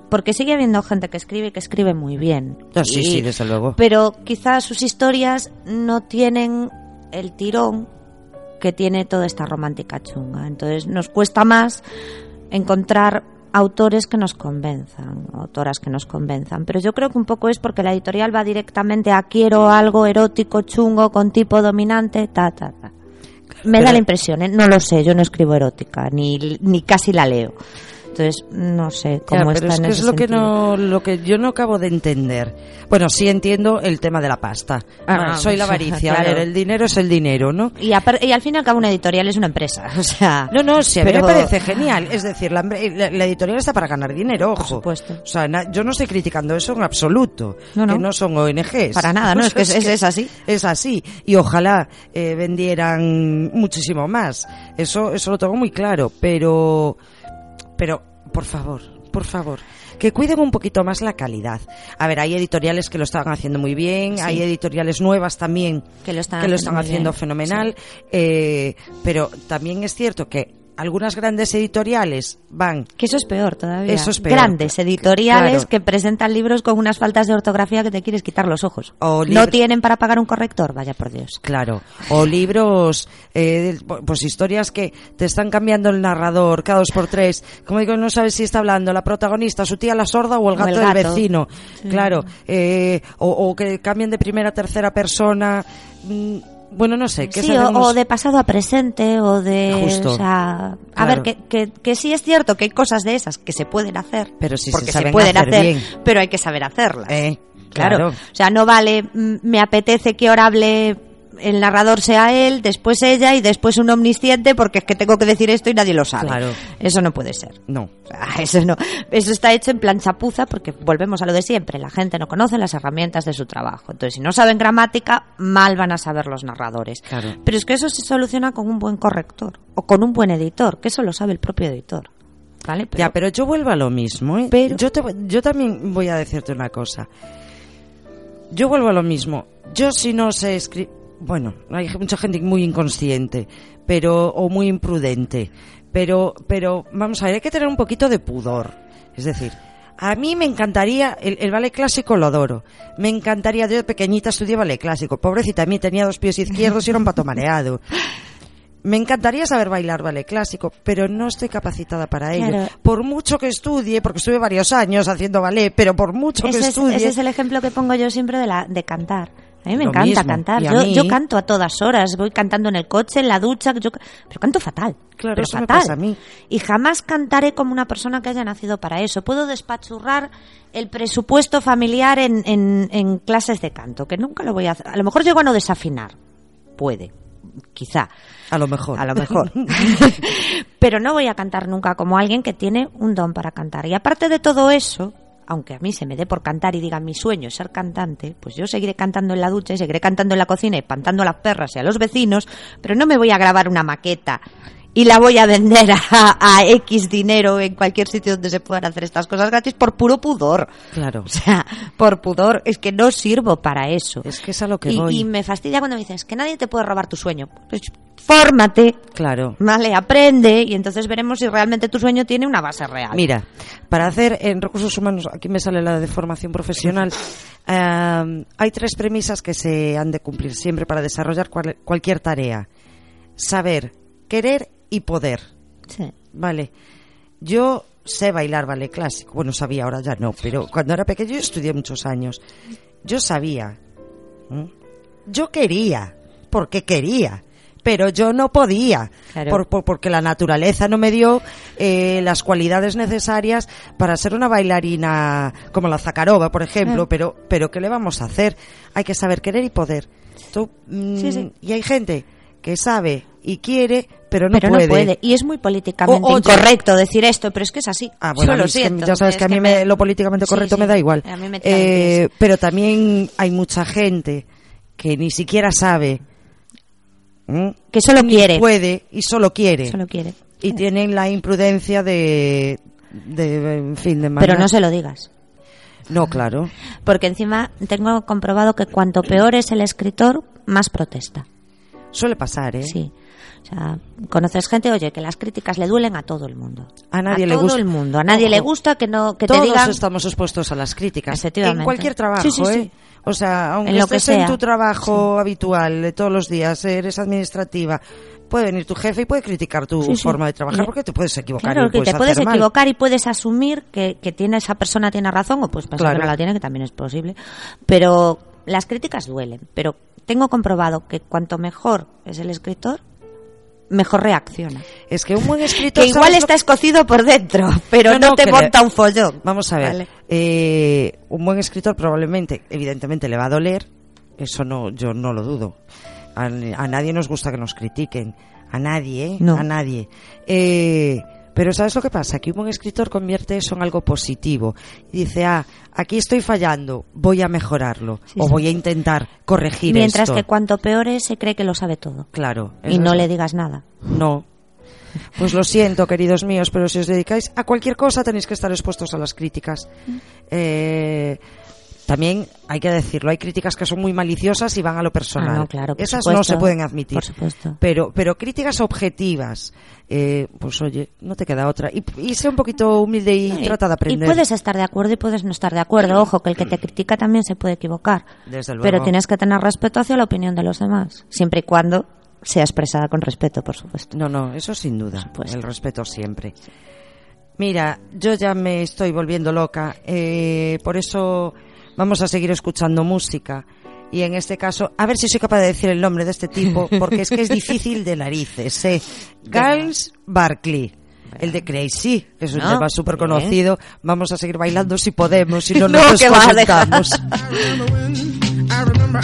Porque sigue habiendo gente que escribe y que escribe muy bien. Sí, Y- sí, desde luego. Pero quizás sus historias no tienen el tirón que tiene toda esta romántica chunga. Entonces nos cuesta más encontrar autores que nos convenzan, autoras que nos convenzan. Pero yo creo que un poco es porque la editorial va directamente a quiero algo erótico, chungo, con tipo dominante, ta, ta, ta. Me Pero- da la impresión, ¿eh? no lo sé, yo no escribo erótica, ni, ni casi la leo. Entonces no sé Ya, cómo pero está es en que ese es lo que no lo que yo no acabo de entender. Bueno, sí entiendo el tema de la pasta. Ah, Bueno, ah, soy la avaricia, a ver, el dinero es el dinero, ¿no? Y, y al fin y al cabo una editorial es una empresa, o sea... No, no, sí, a mí pero- me parece genial. Es decir, la, la- la editorial está para ganar dinero, ojo. supuesto. O sea, na- yo no estoy criticando eso en absoluto. No, no. Que no son ONGs. Para nada, no, es que sea, es- es así. Es así. Y ojalá eh, vendieran muchísimo más. Eso, eso lo tengo muy claro. Pero, pero, por favor, por favor. Que cuiden un poquito más la calidad. A ver, hay editoriales que lo están haciendo muy bien, Sí. hay editoriales nuevas también Que lo están que lo haciendo están haciendo bien, fenomenal, eh, pero también es cierto que algunas grandes editoriales van Que eso es peor todavía. Eso es peor. Grandes editoriales Claro. que presentan libros con unas faltas de ortografía que te quieres quitar los ojos. O ¿No tienen para pagar un corrector? Vaya por Dios. Claro, o libros, eh, pues historias que te están cambiando el narrador cada dos por tres. Como digo, no sabes si está hablando la protagonista, su tía la sorda o el O gato, el del vecino. Sí. Claro, eh, o, o que cambien de primera a tercera persona. Mm, Bueno, no sé, ¿qué Sí, o, o de pasado a presente, o de... Justo. O sea, a Claro. ver, que, que, que sí es cierto que hay cosas de esas que se pueden hacer. Pero si se porque saben pueden hacer hacer, bien. pero hay que saber hacerlas. Eh, Claro. claro. O sea, no vale, mm, me apetece que ahora hable el narrador sea él, después ella y después un omnisciente porque es que tengo que decir esto y nadie lo sabe. Claro. Eso no puede ser. No. O sea, eso no. Eso está hecho en plan chapuza porque volvemos a lo de siempre. La gente no conoce las herramientas de su trabajo. Entonces, si no saben gramática, mal van a saber los narradores. Claro. Pero es que eso se soluciona con un buen corrector o con un buen editor, que eso lo sabe el propio editor. ¿Vale? Pero- Ya, pero yo vuelvo a lo mismo. ¿eh? Pero- Yo, te- yo también voy a decirte una cosa. Yo vuelvo a lo mismo. Yo si no sé escribir... Bueno, hay mucha gente muy inconsciente pero o muy imprudente. Pero, pero vamos a ver, hay que tener un poquito de pudor. Es decir, a mí me encantaría, el, el ballet clásico lo adoro. Me encantaría, yo de pequeñita estudié ballet clásico. Pobrecita, a mí tenía dos pies izquierdos y era un pato mareado. Me encantaría saber bailar ballet clásico, pero no estoy capacitada para ello. Claro. Por mucho que estudie, porque estuve varios años haciendo ballet, pero por mucho que es, estudie... ese es el ejemplo que pongo yo siempre de, la, de cantar. A mí me Lo encanta mismo, cantar. Yo, mí- yo canto a todas horas. Voy cantando en el coche, en la ducha. Yo, pero canto fatal. Claro, pero eso me fatal. pasa a mí. Y jamás cantaré como una persona que haya nacido para eso. Puedo despachurrar el presupuesto familiar en, en, en clases de canto, que nunca lo voy a hacer. A lo mejor llego a no desafinar. Puede. Quizá. A lo mejor. A lo mejor. Pero no voy a cantar nunca como alguien que tiene un don para cantar. Y aparte de todo eso, aunque a mí se me dé por cantar y diga mi sueño es ser cantante, pues yo seguiré cantando en la ducha y seguiré cantando en la cocina espantando a las perras y a los vecinos, pero no me voy a grabar una maqueta y la voy a vender a, a X dinero en cualquier sitio donde se puedan hacer estas cosas gratis por puro pudor. Claro. O sea, por pudor, es que no sirvo para eso. Es que es a lo que y, voy. y me fastidia cuando me dices que nadie te puede robar tu sueño. Pues fórmate, Claro. Vale, aprende y entonces veremos si realmente tu sueño tiene una base real. Mira, para hacer en recursos humanos, aquí me sale la de formación profesional, eh, hay tres premisas que se han de cumplir siempre para desarrollar cual- cualquier tarea. Saber, querer y poder. Sí. Vale. Yo sé bailar ballet clásico. Bueno, sabía, ahora ya no, pero cuando era pequeño yo estudié muchos años. Yo sabía. Yo quería, porque quería. Pero yo no podía, Claro. por- por- porque la naturaleza no me dio eh, las cualidades necesarias para ser una bailarina como la Zakharova, por ejemplo. Mm. Pero, pero ¿qué le vamos a hacer? Hay que saber querer y poder. Tú, mm, Sí, sí. Y hay gente que sabe y quiere, pero no pero puede. no puede. Y es muy políticamente O- incorrecto decir esto, pero es que es así. Ah, bueno, es que siento. ya sabes Es que a mí me- lo políticamente correcto sí. me da igual. A mí me tira Eh, pero también hay mucha gente que ni siquiera sabe. Que solo Ni quiere. Puede y solo quiere. Solo quiere. Y tienen la imprudencia de, de en fin, de Pero mandar- no se lo digas. No, claro. Porque encima tengo comprobado que cuanto peor es el escritor, más protesta. Suele pasar, ¿eh? Sí. O sea, conoces gente, oye, que las críticas le duelen a todo el mundo. A nadie a le todo gusta. el mundo. A nadie Ojo, le gusta que no que Todos te digan estamos expuestos a las críticas. Efectivamente. En cualquier trabajo, Sí, sí, sí. ¿eh? O sea, aunque En lo que estés en sea. tu trabajo habitual de todos los días, eres administrativa, puede venir tu jefe y puede criticar tu Sí, sí. forma de trabajar porque te puedes equivocar Claro, y que te puedes mal. equivocar y puedes asumir que, que tiene esa persona tiene razón o pues pensar Claro. que no la tiene, que también es posible. Pero las críticas duelen. Pero tengo comprobado que cuanto mejor es el escritor, mejor reacciona. Es que un buen escritor... Que igual ¿sabes lo está escocido por dentro, pero no, te le- monta un follón. Vamos a ver. Vale. eh, un buen escritor probablemente, evidentemente, le va a doler. Eso no, yo no lo dudo. A, a nadie nos gusta que nos critiquen. A nadie, ¿eh? No. A nadie. Eh, pero ¿sabes lo que pasa? Que un buen escritor convierte eso en algo positivo. Y dice, ah, aquí estoy fallando, voy a mejorarlo. Sí, o sí. voy a intentar corregir Mientras esto. que cuanto peor es, se cree que lo sabe todo. Claro. Y no es- le digas nada. No. Pues lo siento, queridos míos, pero si os dedicáis a cualquier cosa tenéis que estar expuestos a las críticas. Eh, también hay que decirlo, hay críticas que son muy maliciosas y van a lo personal. Ah, no, claro, por Esas supuesto. no se pueden admitir. Por supuesto. Pero, pero críticas objetivas, eh, pues oye, no te queda otra. Y, y sé un poquito humilde y trata de aprender. Y puedes estar de acuerdo y puedes no estar de acuerdo. Ojo, que el que te critica también se puede equivocar. Desde luego. Pero tienes que tener respeto hacia la opinión de los demás. Siempre y cuando sea expresada con respeto, por supuesto. No, no, eso sin duda. El respeto siempre. Mira, yo ya me estoy volviendo loca. eh, por eso vamos a seguir escuchando música. Y en este caso, a ver si soy capaz de decir el nombre de este tipo, porque es que es difícil de narices. ¿eh? Giles Barkley. El de Crazy, que es un No, tema súper conocido. Vamos a seguir bailando si podemos, si no No, nos desconectamos. I remember,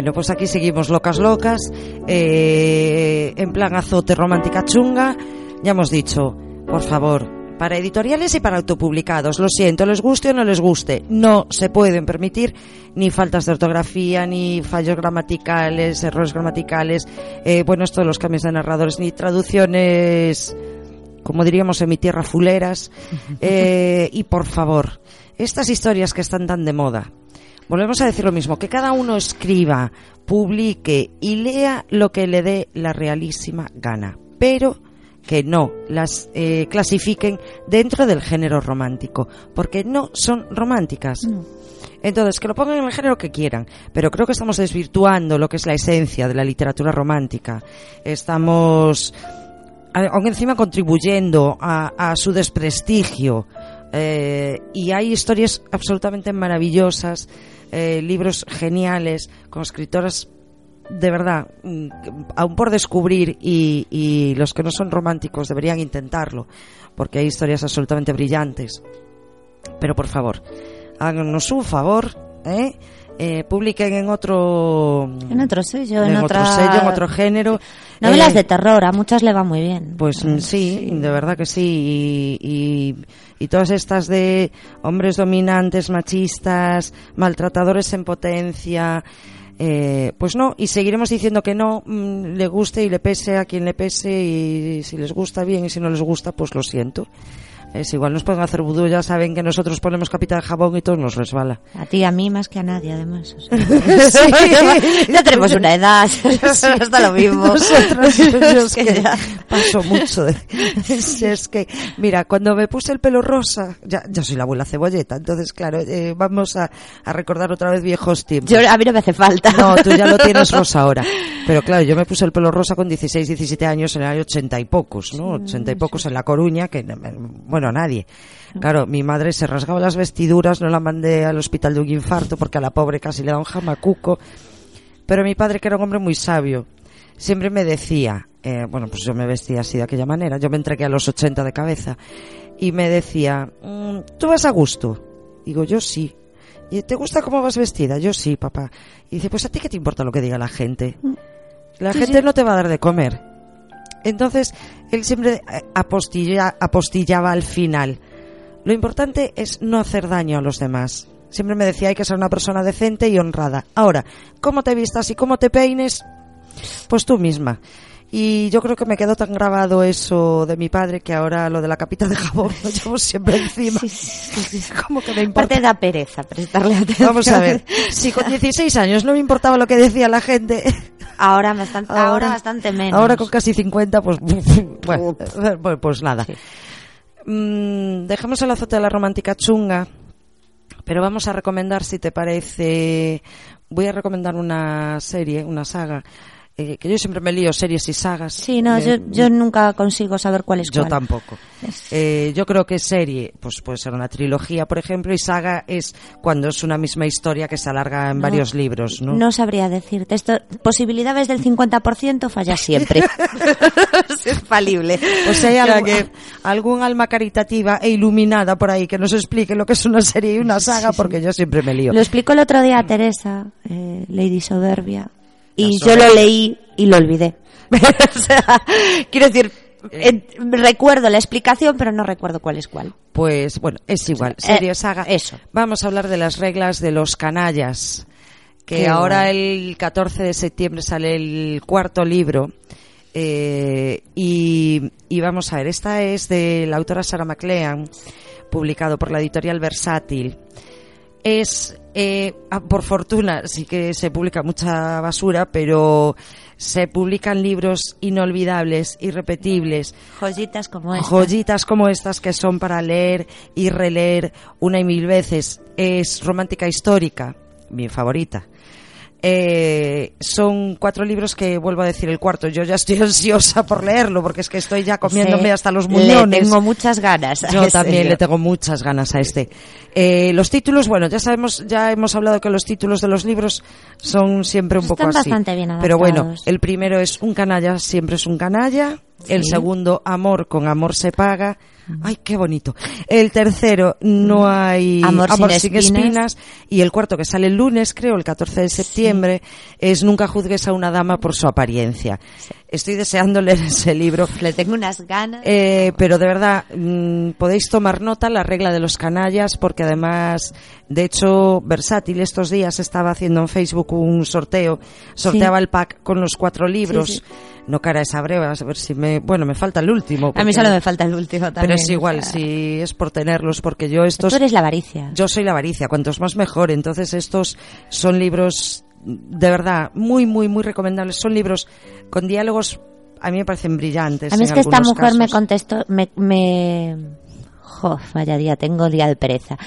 Bueno, pues aquí seguimos locas locas, eh, en plan azote romántica chunga. Ya hemos dicho, por favor, para editoriales y para autopublicados, lo siento, les guste o no les guste, no se pueden permitir ni faltas de ortografía, ni fallos gramaticales, errores gramaticales, eh, bueno, esto de los cambios de narradores, ni traducciones, como diríamos en mi tierra, fuleras. Eh, y por favor, estas historias que están tan de moda, Volvemos a decir lo mismo, que cada uno escriba, publique y lea lo que le dé la realísima gana. Pero que no las eh, clasifiquen dentro del género romántico, porque no son románticas. Entonces, que lo pongan en el género que quieran, pero creo que estamos desvirtuando lo que es la esencia de la literatura romántica. Estamos, a- aún encima, contribuyendo a, a su desprestigio. Eh, y hay historias absolutamente maravillosas, eh, libros geniales, con escritoras de verdad, mm, aún por descubrir y, y los que no son románticos deberían intentarlo, porque hay historias absolutamente brillantes. Pero por favor, háganos un favor, ¿eh? Eh, publiquen en otro En otro sello, en en, otro otra... sello, en otro género. Novelas Eh, de terror, a muchas le va muy bien. Pues mm, sí, de verdad que sí. Y, y, y todas estas de hombres dominantes, machistas, maltratadores en potencia. eh, pues no, y seguiremos diciendo que no, mm, le guste y le pese a quien le pese, y si les gusta bien y si no les gusta, pues lo siento. Es igual, nos pueden hacer vudú, ya saben que nosotros ponemos capita de jabón y todo nos resbala. A ti a mí más que a nadie, además. o sea. Sí. ya tenemos una edad, está lo mismo. Nosotros, yo es Que ya. paso mucho de... es que, mira, cuando me puse el pelo rosa, ya, ya soy la abuela cebolleta, entonces, claro, eh, vamos a, a recordar otra vez viejos tiempos. Yo, a mí no me hace falta. No, tú ya lo tienes rosa ahora. Pero claro, yo me puse el pelo rosa con 16, 17 años en el año 80 y pocos, ¿no? 80 y pocos en La Coruña, que, bueno, nadie. Claro, mi madre se rasgaba las vestiduras, no la mandé al hospital de un infarto porque a la pobre casi le da un jamacuco. Pero mi padre, que era un hombre muy sabio, siempre me decía, eh, bueno, pues yo me vestía así de aquella manera, yo me entregué a los 80 de cabeza, y me decía, "Mm, ¿tú vas a gusto? Digo, yo sí. ¿Y te gusta cómo vas vestida? Yo sí, papá. Y dice, pues a ti qué te importa lo que diga la gente. La Sí, gente sí. no te va a dar de comer. Entonces, él siempre eh, apostilla- apostillaba al final. Lo importante es no hacer daño a los demás. Siempre me decía, hay que ser una persona decente y honrada. Ahora, cómo te vistas y cómo te peines, pues tú misma. Y yo creo que me quedó tan grabado eso de mi padre que ahora lo de la capita de jabón lo llevo siempre encima. ¿Cómo que me importa? Aparte da pereza prestarle atención. Vamos a ver, si con 16 años no me importaba lo que decía la gente, Ahora bastante, ahora, bastante menos. ahora con casi 50, pues bueno, pues- pues nada. Mm, dejamos el azote de la romántica chunga, pero vamos a recomendar, si te parece, voy a recomendar una serie, una saga, eh, que yo siempre me lío series y sagas. Sí, no, Me- yo, yo nunca consigo saber cuál es yo cuál. tampoco. Eh, yo creo que serie, pues puede ser una trilogía, por ejemplo, y saga es cuando es una misma historia que se alarga en No, varios libros, ¿no? No sabría decirte. Esto, posibilidades del 50% falla siempre. es falible. Pues si hay algo- que- algún alma caritativa e iluminada por ahí que nos explique lo que es una serie y una saga, porque yo siempre me lío. Lo explicó el otro día a Teresa, eh, Lady Soberbia, y yo lo leí y lo olvidé. o sea, quiero decir, Eh. recuerdo la explicación, pero no recuerdo cuál es cuál. Pues bueno, es igual, serie Eh, saga. eso. Vamos a hablar de las reglas de los canallas, que Qué ahora el 14 de septiembre sale el cuarto libro. eh, y, y vamos a ver, esta es de la autora Sarah McLean, publicado por la editorial Versátil. Es, eh, ah, por fortuna, sí que se publica mucha basura, pero se publican libros inolvidables, irrepetibles, Joyitas como esta. joyitas como estas que son para leer y releer una y mil veces. Es romántica histórica, mi favorita. Eh, son cuatro libros que vuelvo a decir el cuarto. Yo ya estoy ansiosa por leerlo porque es que estoy ya comiéndome Sí, hasta los muñones. tengo muchas ganas. Yo también le tengo muchas ganas a este. Eh, los títulos, bueno, ya sabemos, ya hemos hablado que los títulos de los libros son siempre un poco así. bastante bien Pero bueno, el primero es un canalla, siempre es un canalla. El segundo, amor con amor se paga. Ay, qué bonito. El tercero, no hay Amor sin espinas. Y el cuarto, que sale el lunes, creo, el 14 de septiembre, es Nunca juzgues a una dama por su apariencia. Estoy deseando leer ese libro. Le tengo unas ganas. Eh, pero de verdad, mm, podéis tomar nota la regla de los canallas, porque además, de hecho, Versátil estos días estaba haciendo en Facebook un sorteo, sorteaba Sí. el pack con los cuatro libros. No cara esa breve, a ver si me, bueno, me falta el último. A mí solo me falta el último también. Pero es igual, o sea, si es por tenerlos, porque yo estos... Tú eres la avaricia. Yo soy la avaricia, cuantos más mejor. Entonces estos son libros de verdad muy, muy, muy recomendables. Son libros con diálogos a mí me parecen brillantes. A mí es en que esta mujer me contestó, me, me... Jo, vaya día, tengo día de pereza.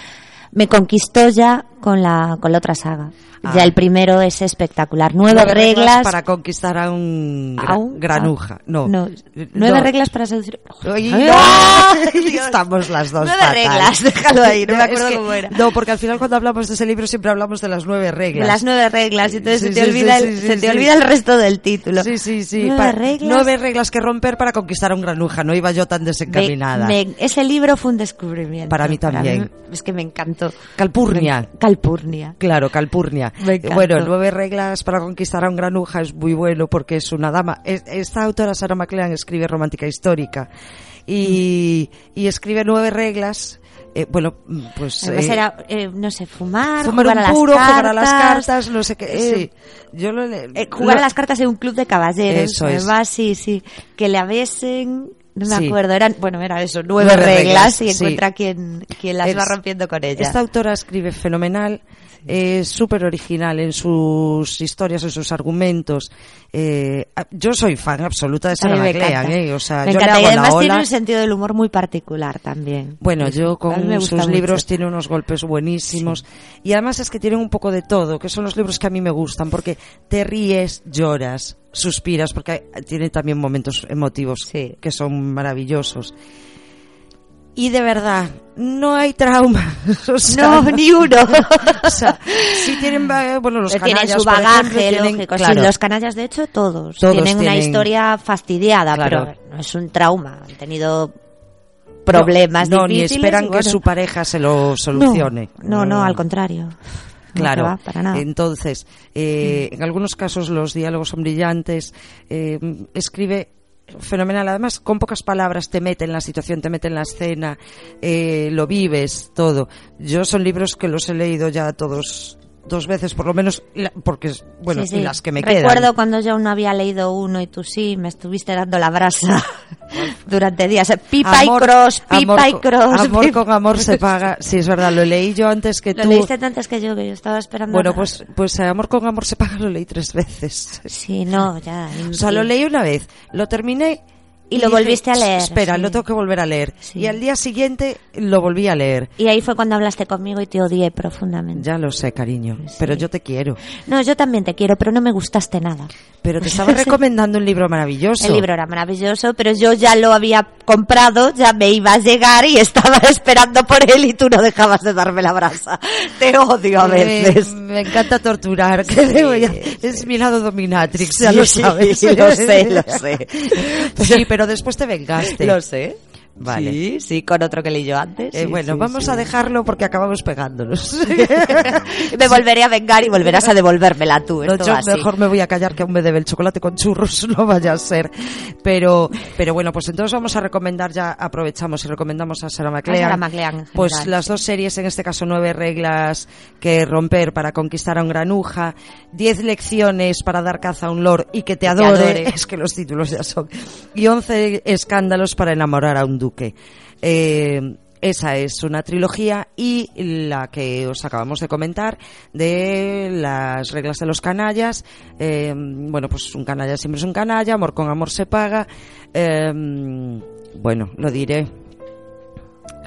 Me conquistó ya con la, con la otra saga. Ah. Ya el primero es espectacular. Nueve, Nueve reglas, para conquistar a un, gra- a un- granuja. No. no, Eh, nueve no. reglas para seducir. Ay, no. Estamos las dos. Nueve fatal. reglas, déjalo ahí, no me acuerdo Es que- cómo era. No, porque al final cuando hablamos de ese libro siempre hablamos de las nueve De reglas. las nueve reglas, y entonces Sí, se te, sí, olvida, sí, el, se te olvida el resto del título. Sí, sí, sí. Nueve pa- reglas. nueve reglas que romper para conquistar a un granuja. No iba yo tan desencaminada. Me- me- ese libro fue un descubrimiento. Para mí también. es que me encantó. Calpurnia. Me- Calpurnia. Claro, Calpurnia. Me. Bueno, nueve reglas para conquistar a un granuja es muy bueno porque es una dama. Es- Esta autora, Sarah McLean, escribe romántica histórica y, y escribe nueve reglas. eh, bueno, pues. Eh, era, eh, no sé, fumar, fumar jugar un a las puro, cartas, jugar a las cartas, no sé qué. eh, sí, yo lo le- jugar lo- a las cartas en un club de caballeros. Eso es. Sí, sí. Que la besen. No me Sí. acuerdo, eran, bueno, era eso, nueve, Nueve reglas, reglas, y sí. encuentra quien, quien las Es- va rompiendo con ella. Esta autora escribe fenomenal, es súper original en sus historias, en sus argumentos. Eh, yo soy fan absoluta de Sarah McLean. ¿eh? O sea, me yo le encanta. hago y además la tiene un sentido del humor muy particular también. Bueno, yo con sus mucho. libros tiene unos golpes buenísimos. Y además es que tienen un poco de todo, que son los libros que a mí me gustan, porque te ríes, lloras, suspiras, porque tiene también momentos emotivos Sí. que son maravillosos. Y de verdad, no hay trauma. O sea, No, ni uno. o sea, sí tienen, ba- bueno, los canallas, su ejemplo, bagaje, tienen-. Sí, los canallas, de hecho, todos, Todos tienen, una historia fastidiada, Claro. pero no es un trauma. Han tenido problemas no, ni difíciles. esperan y que bueno. su pareja se lo solucione. No, no, no, al contrario. No, Claro, que va, para nada. entonces, eh, en algunos casos los diálogos son brillantes, eh, escribe fenomenal, además con pocas palabras te mete en la situación, te mete en la escena, eh, lo vives, todo. Yo son libros que los he leído ya todos dos veces por lo menos, porque, bueno, Sí, sí. y las que me Recuerdo quedan. cuando yo no había leído uno y tú sí, me estuviste dando la brasa durante días. Pipa Amor- y cross, pipa amor y cross. Amor pipa- con amor se paga, sí, es verdad, lo leí yo antes que Lo tú. leíste antes que yo, que yo estaba esperando. Bueno, pues, pues eh, Amor con amor se paga lo leí tres veces. Sí, no, ya. O sea, lo leí una vez, lo terminé Y lo dije, volviste a leer, Espera, sí. lo tengo que volver a leer. Sí. Y al día siguiente lo volví a leer. Y ahí fue cuando hablaste conmigo y te odié profundamente. Ya lo sé, cariño, Sí. pero yo te quiero. No, yo también te quiero, pero no me gustaste nada. Pero te estaba recomendando un libro maravilloso. El libro era maravilloso, pero yo ya lo había comprado, ya me iba a llegar y estaba esperando por él y tú no dejabas de darme la brasa. Te odio a veces. me encanta torturar. ya- Es mi lado dominatrix, ya Sí, lo sí, sabes. lo sé, lo sé. Sí, pero después te vengaste. Lo sé. Vale. Sí, sí, con otro que leí yo antes. Eh, sí, bueno, sí, vamos sí. a dejarlo porque acabamos pegándonos. Me volveré a vengar y volverás a devolvérmela tú. No, yo así. mejor me voy a callar que aún me debe el chocolate con churros, no vaya a ser. Pero, pero bueno, pues entonces vamos a recomendar ya, aprovechamos y recomendamos a Sarah McLean. Sarah McLean, Pues general. las dos series, en este caso nueve reglas que romper para conquistar a un granuja, diez lecciones para dar caza a un lord y que te te adore, adore. es que los títulos ya son, y once escándalos para enamorar a un duque. Eh, esa es una trilogía y la que os acabamos de comentar de las reglas de los canallas. eh, bueno, pues un canalla siempre es un canalla, amor con amor se paga. eh, bueno, lo diré.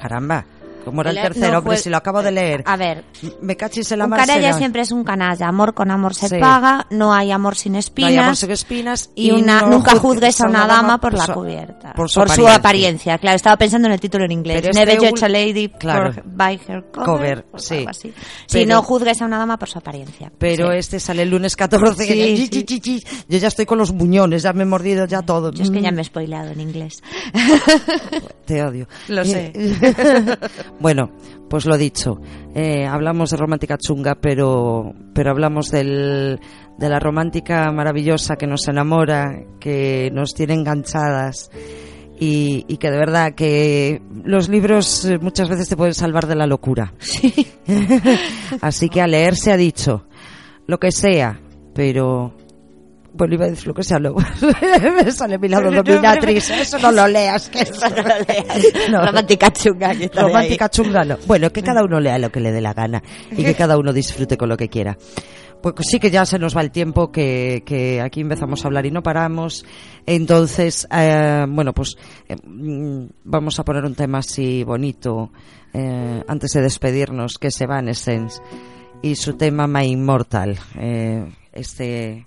Caramba, ¿cómo era el tercero? no Hombre, fue- si lo acabo de leer. A ver, Me cachis en la un canalla siempre es un canalla. Amor con amor se Sí. paga, no hay amor sin No espinas. hay amor sin espinas y una, no nunca juzgues a una dama por, la su- cubierta. Por su apariencia. Claro, estaba pensando en el título en inglés. Pero este Never ul- judge a lady Claro. for- by her cover. Cover, sí. así. Si no juzgues a una dama por su apariencia. Pero Sí. este sale el lunes 14. que Sí, chi, chi. Yo ya estoy con los buñones, ya me he mordido ya todo. Yo es que ya Mm, me he spoileado en inglés. Te odio. Lo sé. bueno, pues lo dicho. eh, hablamos de romántica chunga, pero, pero hablamos del, de la romántica maravillosa que nos enamora, que nos tiene enganchadas. Y, y que de verdad que los libros eh, muchas veces te pueden salvar de la locura. Así que a leer se ha dicho lo que sea, pero bueno, iba a decir lo que sea, luego me sale mi lado dominatrix. Eso no lo leas, que eso no lo leas. No. Romántica chunga. Romántica chunga no. Bueno, que cada uno lea lo que le dé la gana y que cada uno disfrute con lo que quiera. Pues sí que ya se nos va el tiempo, que, que aquí empezamos a hablar y no paramos. Entonces, eh, bueno, pues eh, mm, vamos a poner un tema así bonito eh, antes de despedirnos, que es Evanescence y su tema My Immortal. Eh, este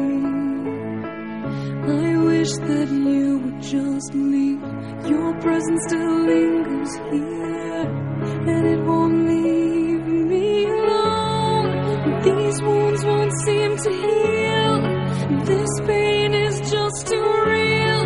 wish that you would just leave. Your presence still lingers here, and it won't leave me alone. These wounds won't seem to heal. This pain is just too real.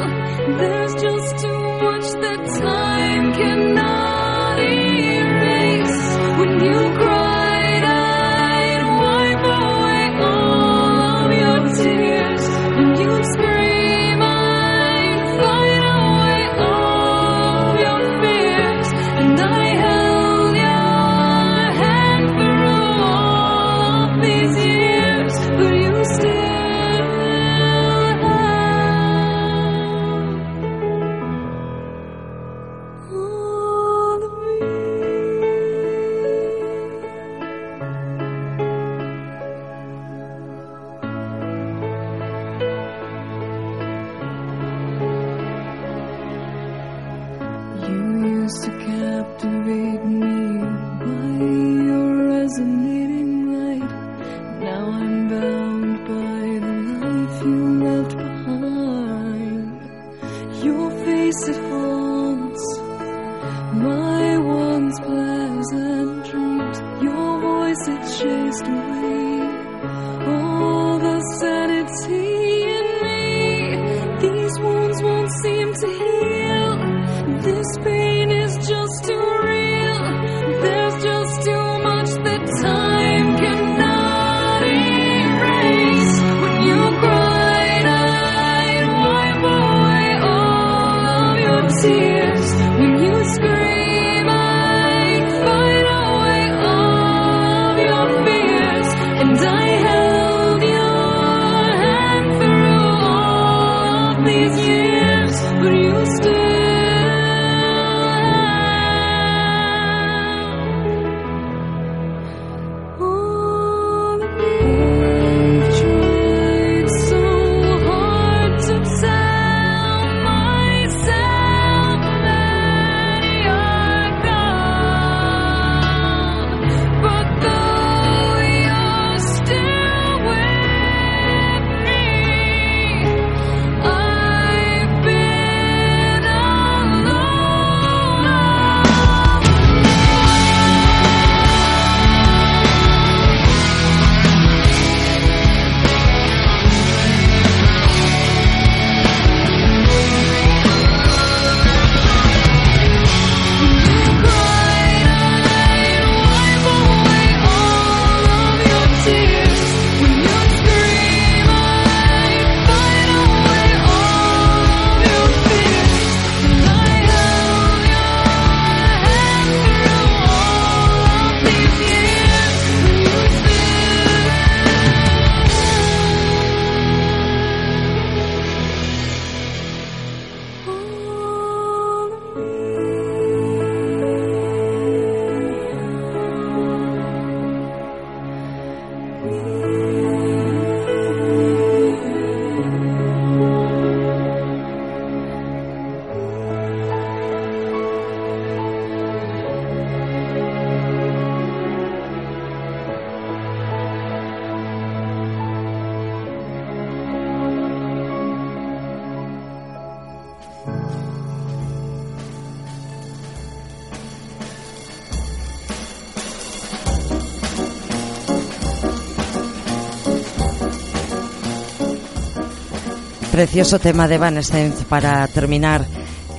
Precioso tema de Evanescence para terminar.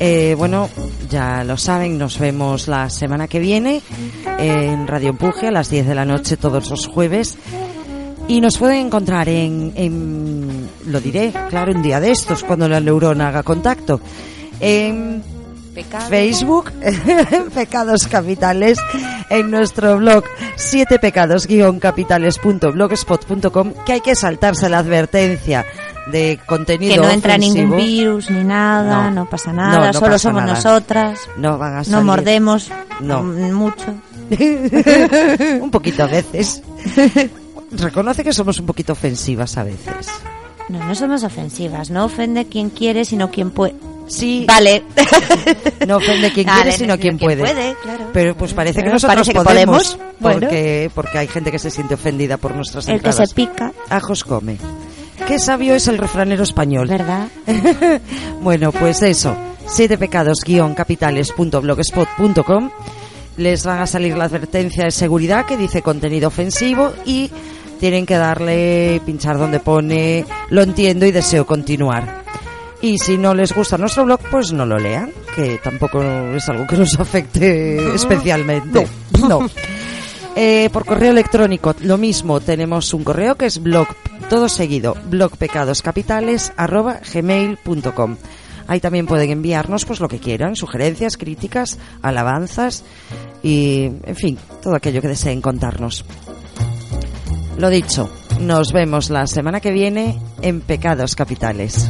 Eh, bueno, ya lo saben, nos vemos la semana que viene en Radio Empuje a las 10 de la noche todos los jueves. Y nos pueden encontrar en, en, lo diré, claro, un día de estos, cuando la neurona haga contacto, en Pecado. Facebook, Pecados Capitales, en nuestro blog, siete pecados-capitales.blogspot.com, que hay que saltarse la advertencia de contenido Que no entra ofensivo. ningún virus ni nada, No. no, pasa No, nada, no solo pasa somos nada. nosotras. No van a No salir. mordemos No. mm, mucho. un poquito a veces. Reconoce que somos un poquito ofensivas a veces. No, no somos ofensivas. No ofende quien quiere, sino quien puede. Sí. Vale. No ofende quien Vale, quiere, sino no, quien puede. claro. Pero pues parece que Pero nosotros parece que podemos, podemos. Bueno. porque, porque hay gente que se siente ofendida por nuestras El que entradas. se pica. Ajos come. Qué sabio es el refranero español. ¿Verdad? bueno, pues eso. Siete pecados capitales.blogspot.com Les van a salir la advertencia de seguridad que dice contenido ofensivo y tienen que darle, pinchar donde pone lo entiendo y deseo continuar. Y si no les gusta nuestro blog, pues no lo lean, que tampoco es algo que nos afecte especialmente. No. Eh, por correo electrónico, lo mismo, tenemos un correo que es blog, todo seguido, blogpecadoscapitales arroba gmail.com. Ahí también pueden enviarnos pues lo que quieran, sugerencias, críticas, alabanzas y, en fin, todo aquello que deseen contarnos. Lo dicho, nos vemos la semana que viene en Pecados Capitales.